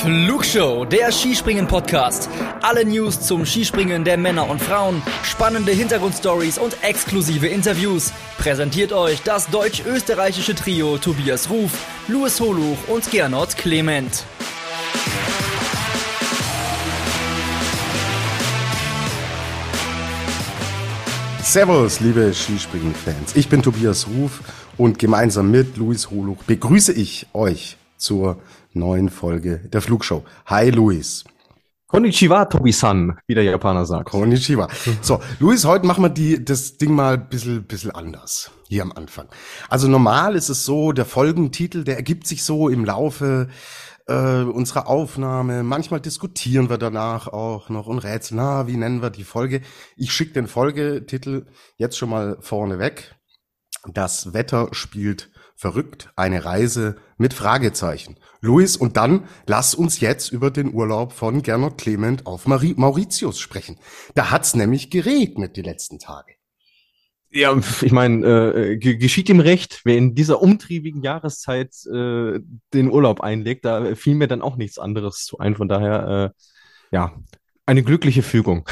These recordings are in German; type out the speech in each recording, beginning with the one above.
Flugshow, der Skispringen-Podcast. Alle News zum Skispringen der Männer und Frauen, spannende Hintergrundstories und exklusive Interviews. Präsentiert euch das deutsch-österreichische Trio Tobias Ruf, Louis Holuch und Gernot Clement. Servus, liebe Skispringen-Fans. Ich bin Tobias Ruf und gemeinsam mit Luis Holuch begrüße ich euch zur neuen Folge der Flugshow. Hi, Luis. Konnichiwa, Tobi-san, wie der Japaner sagt. Konnichiwa. So, Luis, heute machen wir die, das Ding mal ein bisschen, bisschen anders. Hier am Anfang. Also normal ist es so, der Folgentitel, der ergibt sich so im Laufe äh, unserer Aufnahme. Manchmal diskutieren wir danach auch noch und rätseln, na, wie nennen wir die Folge? Ich schicke den Folgetitel jetzt schon mal vorne weg. Das Wetter spielt verrückt, eine Reise mit Fragezeichen. Luis, und dann lass uns jetzt über den Urlaub von Gernot Clement auf Mauri Mauritius sprechen. Da hat's nämlich geregnet die letzten Tage. Ja, ich meine, äh, geschieht ihm recht, wer in dieser umtriebigen Jahreszeit äh, den Urlaub einlegt, da fiel mir dann auch nichts anderes zu ein. Von daher, äh, ja, eine glückliche Fügung.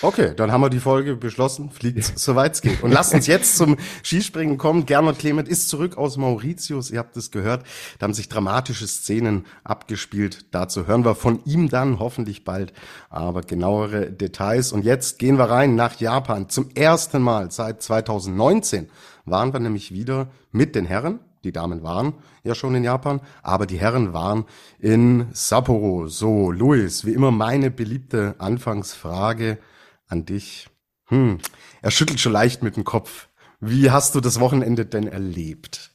Okay, dann haben wir die Folge beschlossen, fliegt soweit es geht. Und lasst uns jetzt zum Skispringen kommen. Gernot Clement ist zurück aus Mauritius, ihr habt es gehört. Da haben sich dramatische Szenen abgespielt. Dazu hören wir von ihm dann hoffentlich bald, aber genauere Details. Und jetzt gehen wir rein nach Japan. Zum ersten Mal seit 2019 waren wir nämlich wieder mit den Herren die Damen waren ja schon in Japan, aber die Herren waren in Sapporo. So, Luis, wie immer meine beliebte Anfangsfrage an dich. Hm, er schüttelt schon leicht mit dem Kopf. Wie hast du das Wochenende denn erlebt?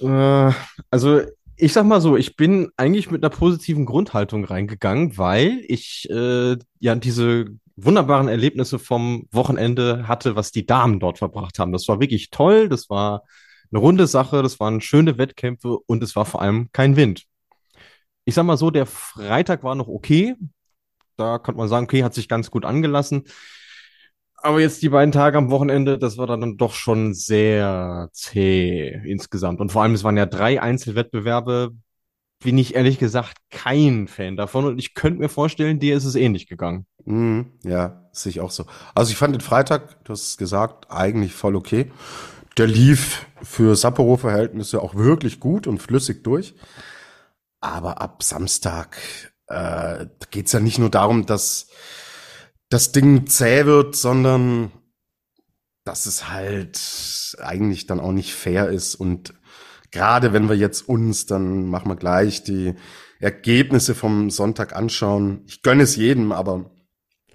Äh, also ich sag mal so, ich bin eigentlich mit einer positiven Grundhaltung reingegangen, weil ich äh, ja diese wunderbaren Erlebnisse vom Wochenende hatte, was die Damen dort verbracht haben. Das war wirklich toll. Das war eine runde Sache, das waren schöne Wettkämpfe und es war vor allem kein Wind. Ich sag mal so, der Freitag war noch okay. Da konnte man sagen, okay, hat sich ganz gut angelassen. Aber jetzt die beiden Tage am Wochenende, das war dann doch schon sehr zäh insgesamt. Und vor allem, es waren ja drei Einzelwettbewerbe. Bin ich ehrlich gesagt kein Fan davon. Und ich könnte mir vorstellen, dir ist es ähnlich gegangen. Mm, ja, sehe ich auch so. Also ich fand den Freitag, du hast es gesagt, eigentlich voll okay. Der lief für Sapporo-Verhältnisse auch wirklich gut und flüssig durch. Aber ab Samstag äh, geht es ja nicht nur darum, dass das Ding zäh wird, sondern dass es halt eigentlich dann auch nicht fair ist. Und gerade wenn wir jetzt uns, dann machen wir gleich die Ergebnisse vom Sonntag anschauen. Ich gönne es jedem, aber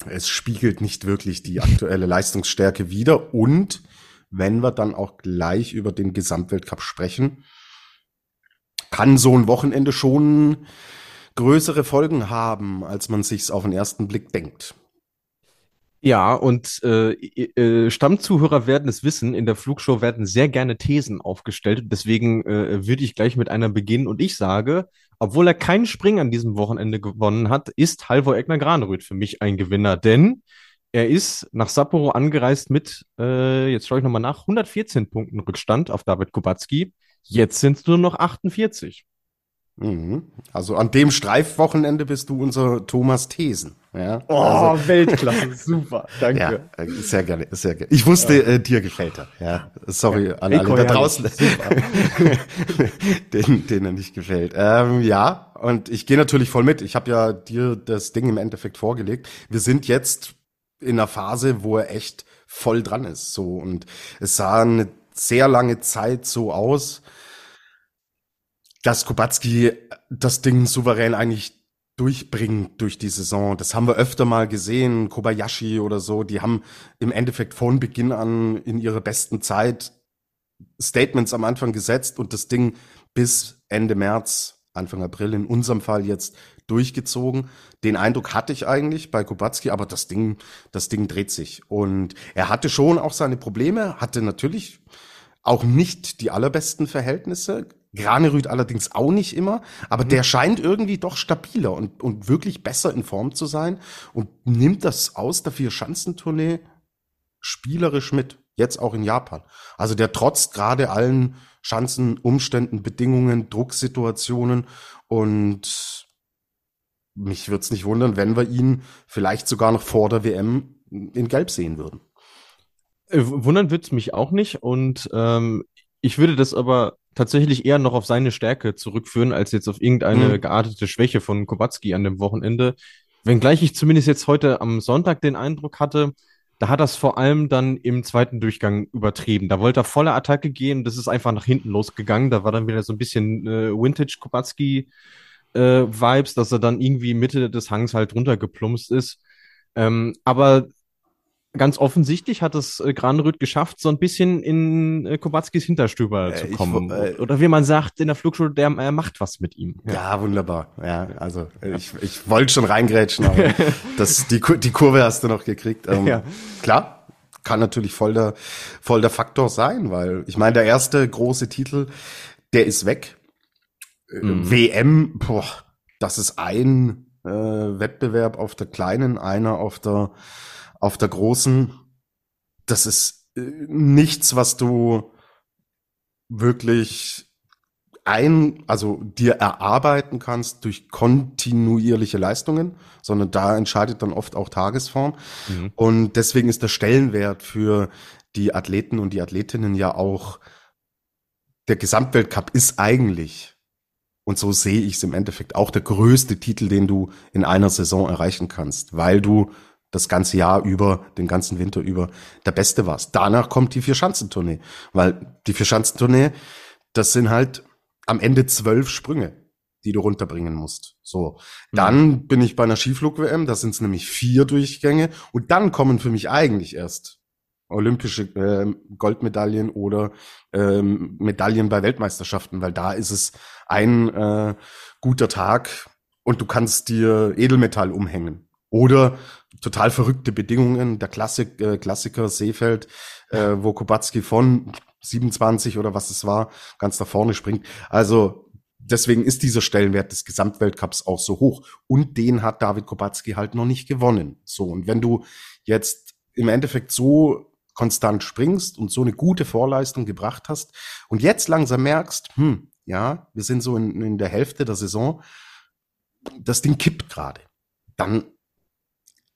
es spiegelt nicht wirklich die aktuelle Leistungsstärke wider. Und wenn wir dann auch gleich über den Gesamtweltcup sprechen, kann so ein Wochenende schon größere Folgen haben, als man sich's auf den ersten Blick denkt. Ja, und äh, äh, Stammzuhörer werden es wissen, in der Flugshow werden sehr gerne Thesen aufgestellt. Deswegen äh, würde ich gleich mit einer beginnen und ich sage, obwohl er keinen Spring an diesem Wochenende gewonnen hat, ist Halvor Egner Granerüth für mich ein Gewinner, denn er ist nach Sapporo angereist mit, äh, jetzt schaue ich nochmal nach, 114 Punkten Rückstand auf David Kubacki. Jetzt sind es nur noch 48. Mhm. Also an dem Streifwochenende bist du unser Thomas Thesen. Ja? Oh, also, Weltklasse, super, danke. Ja, äh, sehr gerne, sehr gerne. Ich wusste, ja. äh, dir gefällt er. Ja, sorry ja. an alle da draußen, den, den er nicht gefällt. Ähm, ja, und ich gehe natürlich voll mit. Ich habe ja dir das Ding im Endeffekt vorgelegt. Wir sind jetzt in einer Phase, wo er echt voll dran ist. So und es sah eine sehr lange Zeit so aus, dass Kubacki das Ding souverän eigentlich durchbringt durch die Saison. Das haben wir öfter mal gesehen, Kobayashi oder so, die haben im Endeffekt von Beginn an in ihrer besten Zeit Statements am Anfang gesetzt und das Ding bis Ende März, Anfang April in unserem Fall jetzt durchgezogen. Den Eindruck hatte ich eigentlich bei Kubacki, aber das Ding, das Ding dreht sich. Und er hatte schon auch seine Probleme, hatte natürlich auch nicht die allerbesten Verhältnisse. Granerüth allerdings auch nicht immer, aber mhm. der scheint irgendwie doch stabiler und, und wirklich besser in Form zu sein und nimmt das aus der Vier-Schanzentournee spielerisch mit. Jetzt auch in Japan. Also der trotzt gerade allen Schanzen, Umständen, Bedingungen, Drucksituationen und mich würde es nicht wundern, wenn wir ihn vielleicht sogar noch vor der WM in Gelb sehen würden. Äh, wundern würde es mich auch nicht. Und ähm, ich würde das aber tatsächlich eher noch auf seine Stärke zurückführen, als jetzt auf irgendeine mhm. geartete Schwäche von Kubacki an dem Wochenende. Wenngleich ich zumindest jetzt heute am Sonntag den Eindruck hatte, da hat das vor allem dann im zweiten Durchgang übertrieben. Da wollte er volle Attacke gehen, das ist einfach nach hinten losgegangen. Da war dann wieder so ein bisschen äh, Vintage Kubacki äh, Vibes, dass er dann irgendwie Mitte des Hangs halt runtergeplumpst ist. Ähm, aber ganz offensichtlich hat es äh, Granerüth geschafft, so ein bisschen in äh, Kowatzkis Hinterstüber äh, zu kommen. Ich, äh, Oder wie man sagt in der Flugschule, der er macht was mit ihm. Ja, ja wunderbar. Ja, also äh, ich, ich wollte schon reingrätschen, aber das, die, die Kurve hast du noch gekriegt. Ähm, ja. Klar, kann natürlich voll der, voll der Faktor sein, weil ich meine, der erste große Titel, der ist weg. Mhm. WM, boah, das ist ein äh, Wettbewerb auf der kleinen, einer auf der auf der großen, das ist äh, nichts, was du wirklich ein, also dir erarbeiten kannst durch kontinuierliche Leistungen, sondern da entscheidet dann oft auch Tagesform. Mhm. Und deswegen ist der Stellenwert für die Athleten und die Athletinnen ja auch, der Gesamtweltcup ist eigentlich, und so sehe ich es im Endeffekt, auch der größte Titel, den du in einer Saison erreichen kannst, weil du das ganze Jahr über, den ganzen Winter über der Beste warst. Danach kommt die Vierschanzentournee, weil die Vierschanzentournee, das sind halt am Ende zwölf Sprünge, die du runterbringen musst. So, dann mhm. bin ich bei einer Skiflug-WM, da sind es nämlich vier Durchgänge und dann kommen für mich eigentlich erst olympische äh, Goldmedaillen oder ähm, Medaillen bei Weltmeisterschaften, weil da ist es ein äh, guter Tag und du kannst dir Edelmetall umhängen. Oder total verrückte Bedingungen. Der Klassik, äh, Klassiker Seefeld, äh, wo Kubacki von 27 oder was es war, ganz da vorne springt. Also deswegen ist dieser Stellenwert des Gesamtweltcups auch so hoch. Und den hat David Kubacki halt noch nicht gewonnen. So, und wenn du jetzt im Endeffekt so konstant springst und so eine gute Vorleistung gebracht hast und jetzt langsam merkst, hm, ja, wir sind so in, in der Hälfte der Saison, das Ding kippt gerade, dann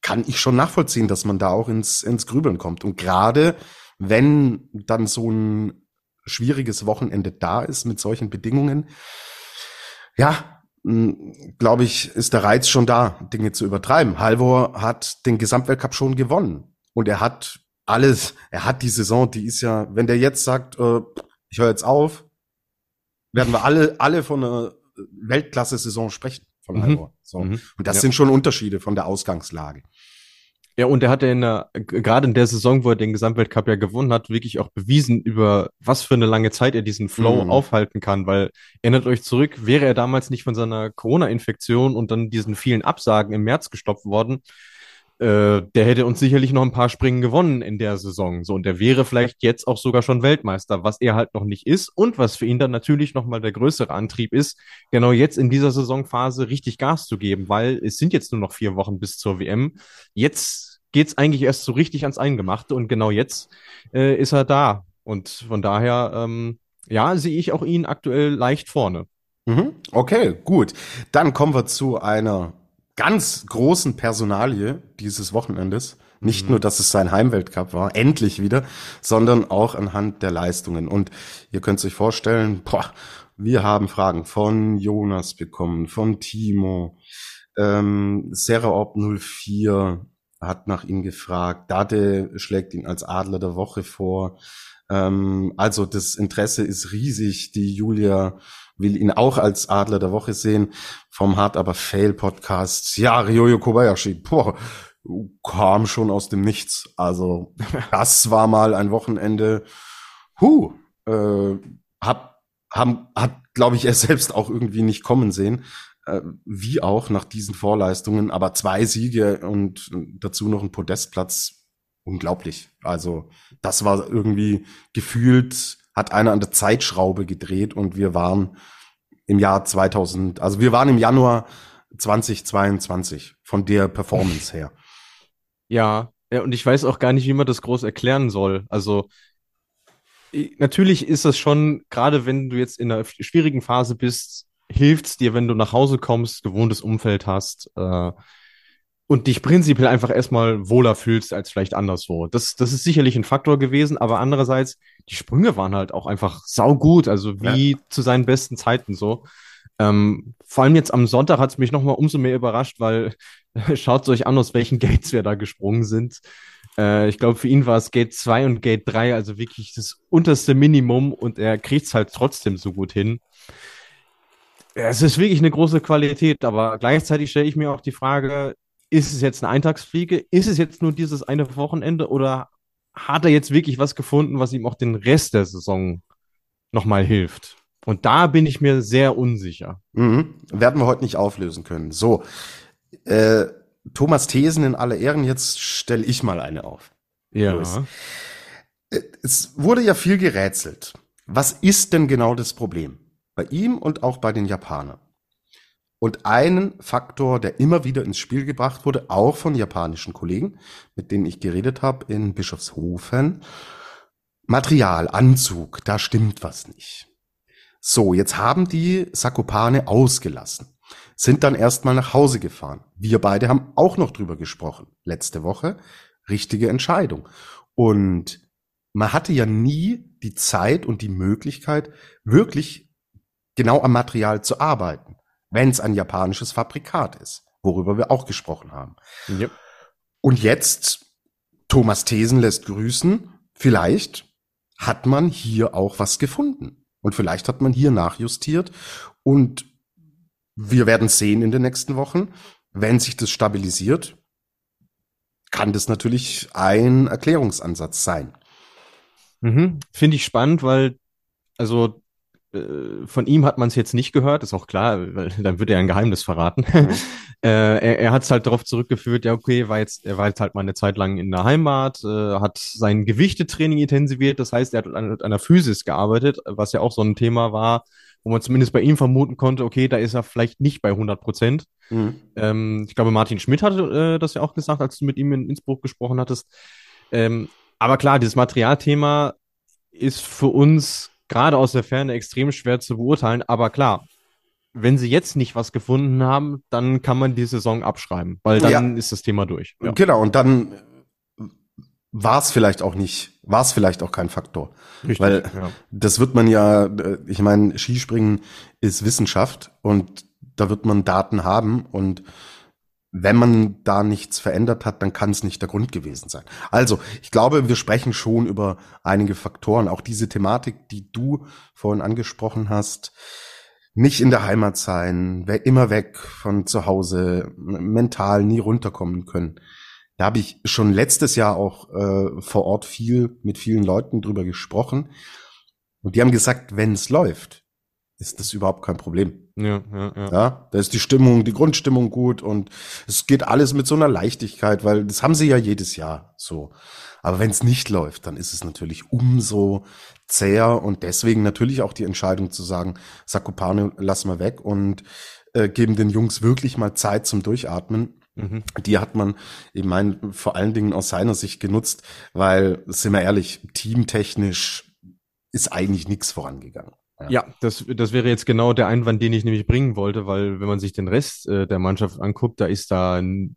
kann ich schon nachvollziehen, dass man da auch ins, ins Grübeln kommt. Und gerade wenn dann so ein schwieriges Wochenende da ist mit solchen Bedingungen, ja, glaube ich, ist der Reiz schon da, Dinge zu übertreiben. Halvor hat den Gesamtweltcup schon gewonnen und er hat alles, er hat die Saison, die ist ja, wenn der jetzt sagt, äh, ich höre jetzt auf, werden wir alle, alle von einer Weltklasse-Saison sprechen von mhm. Halvor. So. Mhm. Und das ja. sind schon Unterschiede von der Ausgangslage. Ja, und er hat ja in der, gerade in der Saison, wo er den Gesamtweltcup ja gewonnen hat, wirklich auch bewiesen, über was für eine lange Zeit er diesen Flow mhm. aufhalten kann, weil erinnert euch zurück, wäre er damals nicht von seiner Corona-Infektion und dann diesen vielen Absagen im März gestoppt worden, äh, der hätte uns sicherlich noch ein paar Springen gewonnen in der Saison. So, und der wäre vielleicht jetzt auch sogar schon Weltmeister, was er halt noch nicht ist und was für ihn dann natürlich nochmal der größere Antrieb ist, genau jetzt in dieser Saisonphase richtig Gas zu geben, weil es sind jetzt nur noch vier Wochen bis zur WM. Jetzt geht's eigentlich erst so richtig ans Eingemachte und genau jetzt äh, ist er da. Und von daher, ähm, ja, sehe ich auch ihn aktuell leicht vorne. Mhm. Okay, gut. Dann kommen wir zu einer ganz großen Personalie dieses Wochenendes. Nicht mhm. nur, dass es sein Heimweltcup war, endlich wieder, sondern auch anhand der Leistungen. Und ihr könnt euch vorstellen, boah, wir haben Fragen von Jonas bekommen, von Timo, ähm, Seraop 04 hat nach ihm gefragt, Dade schlägt ihn als Adler der Woche vor. Ähm, also das Interesse ist riesig. Die Julia will ihn auch als Adler der Woche sehen. Vom Hard aber Fail Podcast. Ja, Ryoyo Kobayashi, boah, kam schon aus dem Nichts. Also das war mal ein Wochenende. Huh, äh, hab, haben, hat, glaube ich, er selbst auch irgendwie nicht kommen sehen. Äh, wie auch nach diesen Vorleistungen. Aber zwei Siege und dazu noch ein Podestplatz. Unglaublich. Also das war irgendwie gefühlt hat einer an der Zeitschraube gedreht und wir waren im Jahr 2000, also wir waren im Januar 2022 von der Performance her. Ja, ja, und ich weiß auch gar nicht, wie man das groß erklären soll. Also natürlich ist das schon, gerade wenn du jetzt in einer schwierigen Phase bist, hilft's dir, wenn du nach Hause kommst, gewohntes Umfeld hast äh, und dich prinzipiell einfach erstmal wohler fühlst als vielleicht anderswo. Das, das ist sicherlich ein Faktor gewesen, aber andererseits, die Sprünge waren halt auch einfach saugut, also wie ja. zu seinen besten Zeiten so. Ähm, vor allem jetzt am Sonntag hat es mich nochmal umso mehr überrascht, weil schaut euch an, aus welchen Gates wir da gesprungen sind. Äh, ich glaube, für ihn war es Gate 2 und Gate 3, also wirklich das unterste Minimum und er kriegt es halt trotzdem so gut hin. Es ist wirklich eine große Qualität, aber gleichzeitig stelle ich mir auch die Frage, ist es jetzt eine Eintagsfliege? Ist es jetzt nur dieses eine Wochenende oder hat er jetzt wirklich was gefunden, was ihm auch den Rest der Saison nochmal hilft? Und da bin ich mir sehr unsicher. Mhm. Werden wir heute nicht auflösen können. So, äh, Thomas Thesen in aller Ehren, jetzt stelle ich mal eine auf. Ja. Los. Äh, es wurde ja viel gerätselt. Was ist denn genau das Problem? Bei ihm und auch bei den Japanern. Und einen Faktor, der immer wieder ins Spiel gebracht wurde, auch von japanischen Kollegen, mit denen ich geredet habe in Bischofshofen, Material, Anzug, da stimmt was nicht. So, jetzt haben die Sakopane ausgelassen, sind dann erstmal nach Hause gefahren. Wir beide haben auch noch drüber gesprochen, letzte Woche. Richtige Entscheidung. Und man hatte ja nie die Zeit und die Möglichkeit, wirklich genau am Material zu arbeiten, wenn es ein japanisches Fabrikat ist, worüber wir auch gesprochen haben. Yep. Und jetzt, Thomas Thesen lässt grüßen, vielleicht hat man hier auch was gefunden. Und vielleicht hat man hier nachjustiert und wir werden sehen in den nächsten Wochen. Wenn sich das stabilisiert, kann das natürlich ein Erklärungsansatz sein. Mhm. Finde ich spannend, weil, also von ihm hat man es jetzt nicht gehört, ist auch klar, weil dann würde er ein Geheimnis verraten. Mhm. äh, er er hat es halt darauf zurückgeführt, ja, okay, war jetzt, er war jetzt halt mal eine Zeit lang in der Heimat, äh, hat sein Gewichtetraining intensiviert, das heißt, er hat an, an einer Physis gearbeitet, was ja auch so ein Thema war, wo man zumindest bei ihm vermuten konnte, okay, da ist er vielleicht nicht bei 100 Prozent. Mhm. Ähm, ich glaube, Martin Schmidt hatte äh, das ja auch gesagt, als du mit ihm in Innsbruck gesprochen hattest. Ähm, aber klar, dieses Materialthema ist für uns gerade aus der Ferne extrem schwer zu beurteilen. Aber klar, wenn sie jetzt nicht was gefunden haben, dann kann man die Saison abschreiben, weil dann ja. ist das Thema durch. Ja. Genau, und dann war es vielleicht auch nicht, war es vielleicht auch kein Faktor. Richtig, weil ja. das wird man ja, ich meine, Skispringen ist Wissenschaft und da wird man Daten haben und wenn man da nichts verändert hat, dann kann es nicht der Grund gewesen sein. Also, ich glaube, wir sprechen schon über einige Faktoren. Auch diese Thematik, die du vorhin angesprochen hast, nicht in der Heimat sein, immer weg von zu Hause, mental nie runterkommen können. Da habe ich schon letztes Jahr auch äh, vor Ort viel mit vielen Leuten drüber gesprochen. Und die haben gesagt, wenn es läuft, ist das überhaupt kein Problem. Ja, ja, ja. ja, da ist die Stimmung, die Grundstimmung gut und es geht alles mit so einer Leichtigkeit, weil das haben sie ja jedes Jahr so. Aber wenn es nicht läuft, dann ist es natürlich umso zäher und deswegen natürlich auch die Entscheidung zu sagen, Sakupane lassen wir weg und äh, geben den Jungs wirklich mal Zeit zum Durchatmen. Mhm. Die hat man, ich meine, vor allen Dingen aus seiner Sicht genutzt, weil, sind wir ehrlich, teamtechnisch ist eigentlich nichts vorangegangen. Ja. ja, das, das wäre jetzt genau der Einwand, den ich nämlich bringen wollte, weil wenn man sich den Rest äh, der Mannschaft anguckt, da ist da, ein,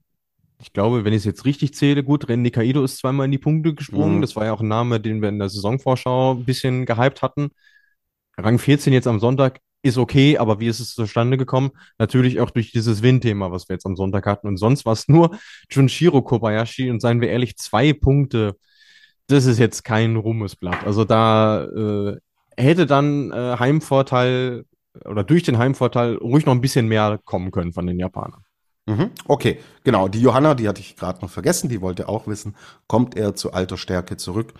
ich glaube, wenn ich es jetzt richtig zähle, gut, René Kaido ist zweimal in die Punkte gesprungen. Mhm. Das war ja auch ein Name, den wir in der Saisonvorschau ein bisschen gehypt hatten. Rang 14 jetzt am Sonntag ist okay, aber wie ist es zustande gekommen? Natürlich auch durch dieses Win-Thema, was wir jetzt am Sonntag hatten. Und sonst war es nur Junshiro Kobayashi und seien wir ehrlich, zwei Punkte. Das ist jetzt kein Ruhmesblatt. Also da äh, hätte dann äh, Heimvorteil oder durch den Heimvorteil ruhig noch ein bisschen mehr kommen können von den Japanern. Mhm. Okay, genau. Die Johanna, die hatte ich gerade noch vergessen, die wollte auch wissen, kommt er zu alter Stärke zurück?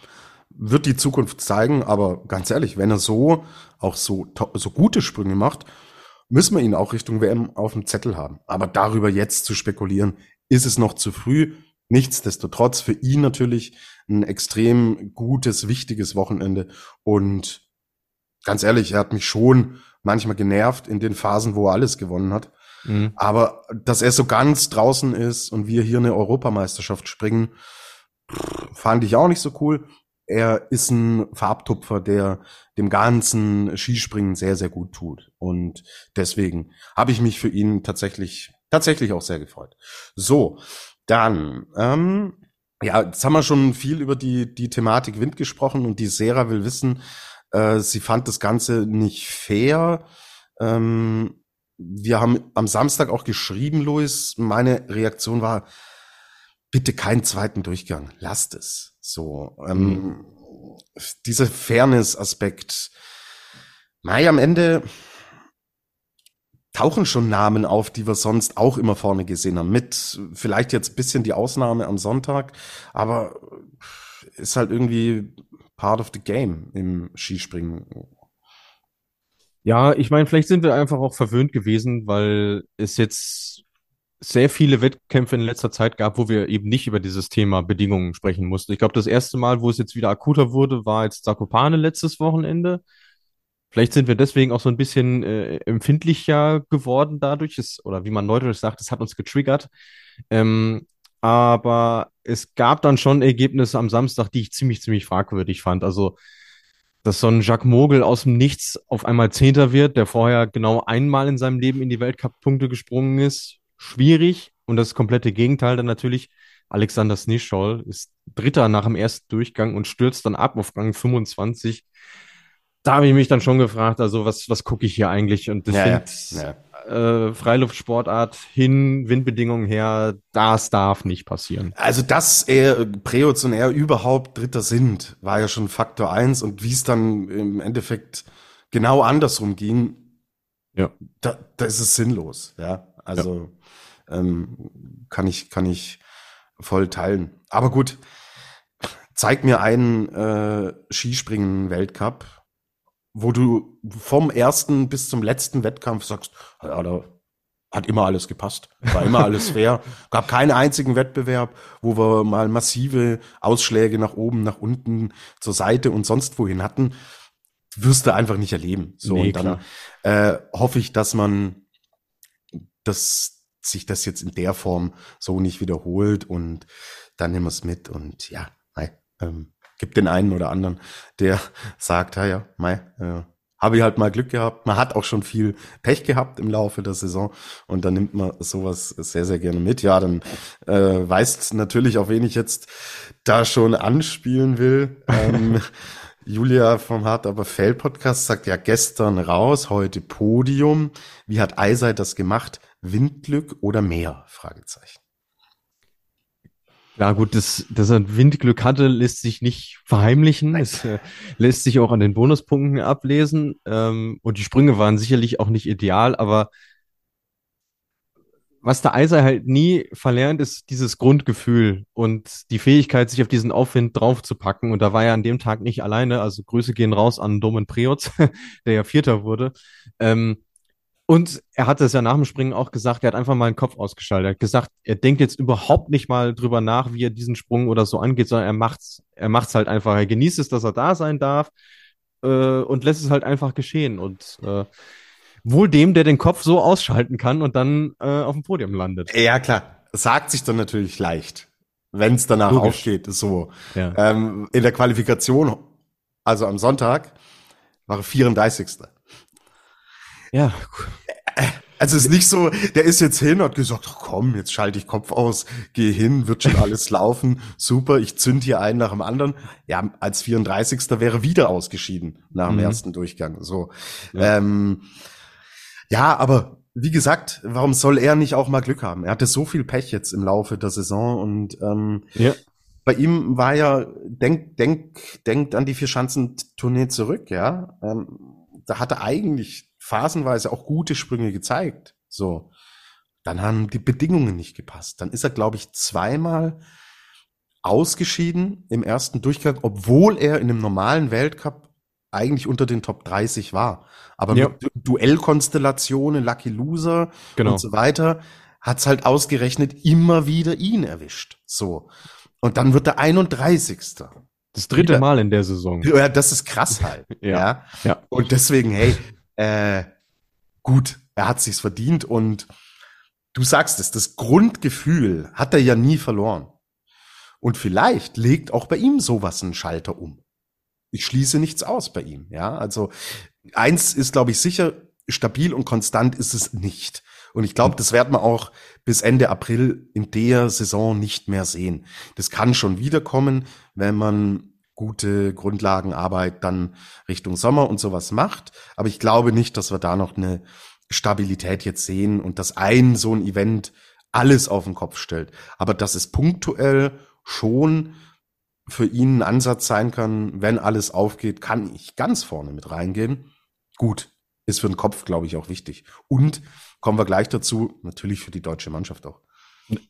Wird die Zukunft zeigen, aber ganz ehrlich, wenn er so auch so, so gute Sprünge macht, müssen wir ihn auch Richtung WM auf dem Zettel haben. Aber darüber jetzt zu spekulieren, ist es noch zu früh. Nichtsdestotrotz für ihn natürlich ein extrem gutes, wichtiges Wochenende und ganz ehrlich, er hat mich schon manchmal genervt in den Phasen, wo er alles gewonnen hat. Mhm. Aber dass er so ganz draußen ist und wir hier eine Europameisterschaft springen, fand ich auch nicht so cool. er ist ein Farbtupfer, der dem ganzen Skispringen sehr, sehr gut tut. Und deswegen habe ich mich für ihn tatsächlich, tatsächlich auch sehr gefreut. So, dann, ähm, ja, jetzt haben wir schon viel über die, die Thematik Wind gesprochen und die Sarah will wissen, äh, sie fand das Ganze nicht fair. Ähm, wir haben am Samstag auch geschrieben, Louis. Meine Reaktion war, bitte keinen zweiten Durchgang, lasst es. So, ähm, mhm. dieser Fairness-Aspekt. Mai, am Ende tauchen schon Namen auf, die wir sonst auch immer vorne gesehen haben. Mit vielleicht jetzt bisschen die Ausnahme am Sonntag, aber ist halt irgendwie part of the game im Skispringen. Ja, ich meine, vielleicht sind wir einfach auch verwöhnt gewesen, weil es jetzt sehr viele Wettkämpfe in letzter Zeit gab, wo wir eben nicht über dieses Thema Bedingungen sprechen mussten. Ich glaube, das erste Mal, wo es jetzt wieder akuter wurde, war jetzt Zakopane letztes Wochenende. Vielleicht sind wir deswegen auch so ein bisschen äh, empfindlicher geworden dadurch, es, oder wie man neudeutsch sagt, es hat uns getriggert. Ähm, aber es gab dann schon Ergebnisse am Samstag, die ich ziemlich, ziemlich fragwürdig fand. Also, dass so ein Jacques Mogel aus dem Nichts auf einmal Zehnter wird, der vorher genau einmal in seinem Leben in die Weltcup-Punkte gesprungen ist, schwierig. Und das komplette Gegenteil dann natürlich. Alexander Snischol ist Dritter nach dem ersten Durchgang und stürzt dann ab auf Rang 25. Da habe ich mich dann schon gefragt, also was, was gucke ich hier eigentlich? Und ich ja, finde, ja äh, Freiluftsportart hin, Windbedingungen her, das darf nicht passieren. Also, dass er er überhaupt Dritter sind, war ja schon Faktor eins und wie es dann im Endeffekt genau andersrum ging, ja. da, da ist es sinnlos, ja. Also ja. Ähm, kann ich, kann ich voll teilen. Aber gut, zeig mir einen äh, Skispringen-Weltcup, wo du vom ersten bis zum letzten Wettkampf sagst, ja, da hat immer alles gepasst, war immer alles fair, gab keinen einzigen Wettbewerb, wo wir mal massive Ausschläge nach oben, nach unten, zur Seite und sonst wohin hatten, wirst du einfach nicht erleben. So nee, und dann äh, hoffe ich, dass man dass sich das jetzt in der Form so nicht wiederholt und dann nehmen wir es mit und ja, nein, ähm, gibt den einen oder anderen, der sagt, ja, ja, mei, äh, habe ich halt mal Glück gehabt. Man hat auch schon viel Pech gehabt im Laufe der Saison und dann nimmt man sowas sehr, sehr gerne mit. Ja, dann äh, weißt natürlich, auf wen ich jetzt da schon anspielen will. Ähm, Julia vom Hart aber Fell Podcast sagt ja gestern raus, heute Podium. Wie hat Eisei das gemacht? Windglück oder mehr? Fragezeichen. Ja, gut, dass, dass er Windglück hatte, lässt sich nicht verheimlichen. Es äh, lässt sich auch an den Bonuspunkten ablesen. Ähm, und die Sprünge waren sicherlich auch nicht ideal, aber was der Eiser halt nie verlernt, ist dieses Grundgefühl und die Fähigkeit, sich auf diesen Aufwind draufzupacken. Und da war er an dem Tag nicht alleine. Also Grüße gehen raus an Domen Preotz, der ja Vierter wurde. Ähm, und er hat es ja nach dem Springen auch gesagt, er hat einfach mal den Kopf ausgeschaltet. Er hat gesagt, er denkt jetzt überhaupt nicht mal drüber nach, wie er diesen Sprung oder so angeht, sondern er macht's, er macht's halt einfach. Er genießt es, dass er da sein darf äh, und lässt es halt einfach geschehen. Und äh, wohl dem, der den Kopf so ausschalten kann und dann äh, auf dem Podium landet. Ja, klar. Sagt sich dann natürlich leicht, wenn es danach Logisch. aufgeht. So. Ja. Ähm, in der Qualifikation, also am Sonntag, war 34. Ja. Also es ist nicht so, der ist jetzt hin und hat gesagt, ach komm, jetzt schalte ich Kopf aus, gehe hin, wird schon alles laufen, super, ich zünd hier einen nach dem anderen. Ja, als 34. wäre wieder ausgeschieden nach dem mhm. ersten Durchgang. So. Ja. Ähm, ja, aber wie gesagt, warum soll er nicht auch mal Glück haben? Er hatte so viel Pech jetzt im Laufe der Saison und ähm, ja. bei ihm war ja, denk, denk, denkt an die Vier-Schanzen-Tournee zurück, ja. Ähm, da hat er eigentlich phasenweise auch gute Sprünge gezeigt. So. Dann haben die Bedingungen nicht gepasst. Dann ist er, glaube ich, zweimal ausgeschieden im ersten Durchgang, obwohl er in einem normalen Weltcup eigentlich unter den Top 30 war. Aber ja. mit Duellkonstellationen, Lucky Loser genau. und so weiter, hat's halt ausgerechnet immer wieder ihn erwischt. So. Und dann wird er 31. Das dritte Mal in der Saison. Ja, das ist krass halt. ja. ja. ja. Und deswegen, hey, äh, gut, er hat sich's verdient und du sagst es, das Grundgefühl hat er ja nie verloren. Und vielleicht legt auch bei ihm sowas einen Schalter um. Ich schließe nichts aus bei ihm, ja. Also eins ist, glaube ich, sicher, stabil und konstant ist es nicht. Und ich glaube, das werden wir auch bis Ende April in der Saison nicht mehr sehen. Das kann schon wiederkommen, wenn man gute Grundlagenarbeit dann Richtung Sommer und sowas macht. Aber ich glaube nicht, dass wir da noch eine Stabilität jetzt sehen und dass ein so ein Event alles auf den Kopf stellt. Aber dass es punktuell schon für ihn ein Ansatz sein kann, wenn alles aufgeht, kann ich ganz vorne mit reingehen. Gut, ist für den Kopf, glaube ich, auch wichtig. Und kommen wir gleich dazu, natürlich für die deutsche Mannschaft auch.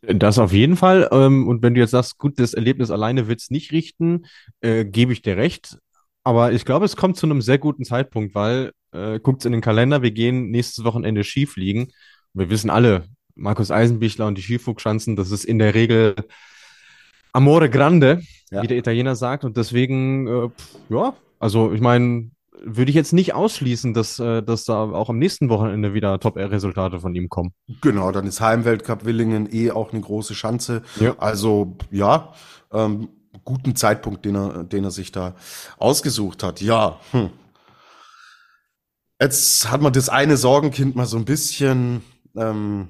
Das auf jeden Fall. Ähm, und wenn du jetzt sagst, gut, das Erlebnis alleine wird es nicht richten, äh, gebe ich dir recht. Aber ich glaube, es kommt zu einem sehr guten Zeitpunkt, weil äh, guckt in den Kalender, wir gehen nächstes Wochenende Skifliegen. Wir wissen alle, Markus Eisenbichler und die Skiflugschanzen, das ist in der Regel Amore Grande, ja. wie der Italiener sagt. Und deswegen, äh, ja, also ich meine, würde ich jetzt nicht ausschließen, dass, äh, dass da auch am nächsten Wochenende wieder Top-Resultate von ihm kommen. Genau, dann ist Heimweltcup Willingen eh auch eine große Chance. Ja. Also ja, ähm, guten Zeitpunkt, den er, den er sich da ausgesucht hat. Ja, hm. Jetzt hat man das eine Sorgenkind mal so ein bisschen ähm,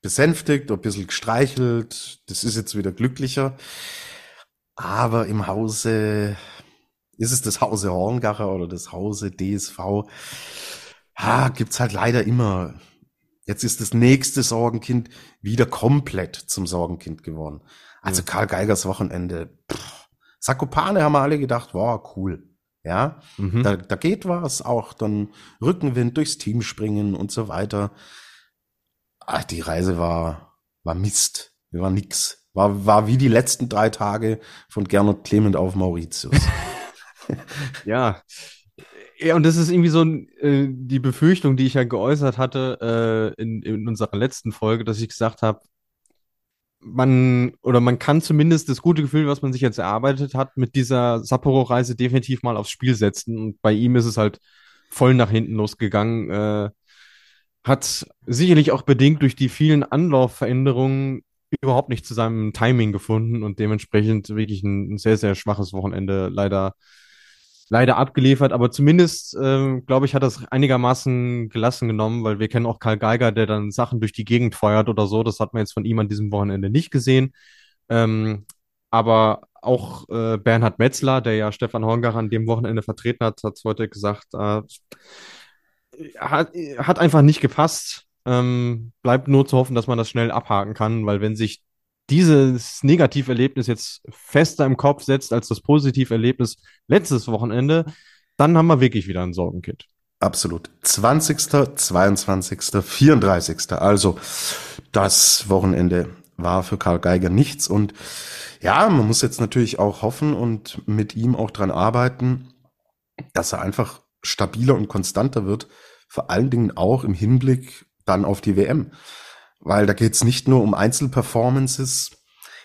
besänftigt, ein bisschen gestreichelt. Das ist jetzt wieder glücklicher. Aber im Hause ist es das Hause Horngacher oder das Hause DSV? Ha, gibt's halt leider immer. Jetzt ist das nächste Sorgenkind wieder komplett zum Sorgenkind geworden. Also Karl Geigers Wochenende. Pff, Sakopane haben wir alle gedacht, wow, cool. Ja, mhm. da, da geht was, auch dann Rückenwind durchs Team springen und so weiter. Ach, die Reise war, war Mist. War nix. War, war wie die letzten drei Tage von Gernot Clement auf Mauritius. ja. Ja, und das ist irgendwie so äh, die Befürchtung, die ich ja geäußert hatte äh, in, in unserer letzten Folge, dass ich gesagt habe, man oder man kann zumindest das gute Gefühl, was man sich jetzt erarbeitet hat, mit dieser Sapporo-Reise definitiv mal aufs Spiel setzen. Und bei ihm ist es halt voll nach hinten losgegangen. Äh, hat sicherlich auch bedingt durch die vielen Anlaufveränderungen überhaupt nicht zu seinem Timing gefunden und dementsprechend wirklich ein, ein sehr, sehr schwaches Wochenende leider leider abgeliefert, aber zumindest, äh, glaube ich, hat das einigermaßen gelassen genommen, weil wir kennen auch Karl Geiger, der dann Sachen durch die Gegend feuert oder so. Das hat man jetzt von ihm an diesem Wochenende nicht gesehen. Ähm, aber auch äh, Bernhard Metzler, der ja Stefan Horngach an dem Wochenende vertreten hat, hat heute gesagt, äh, hat, hat einfach nicht gepasst. Ähm, bleibt nur zu hoffen, dass man das schnell abhaken kann, weil wenn sich dieses Negativerlebnis jetzt fester im Kopf setzt als das Positiverlebnis letztes Wochenende, dann haben wir wirklich wieder ein Sorgenkind. Absolut. 20., 22., 34. Also das Wochenende war für Karl Geiger nichts. Und ja, man muss jetzt natürlich auch hoffen und mit ihm auch dran arbeiten, dass er einfach stabiler und konstanter wird. Vor allen Dingen auch im Hinblick dann auf die WM weil da geht es nicht nur um Einzelperformances.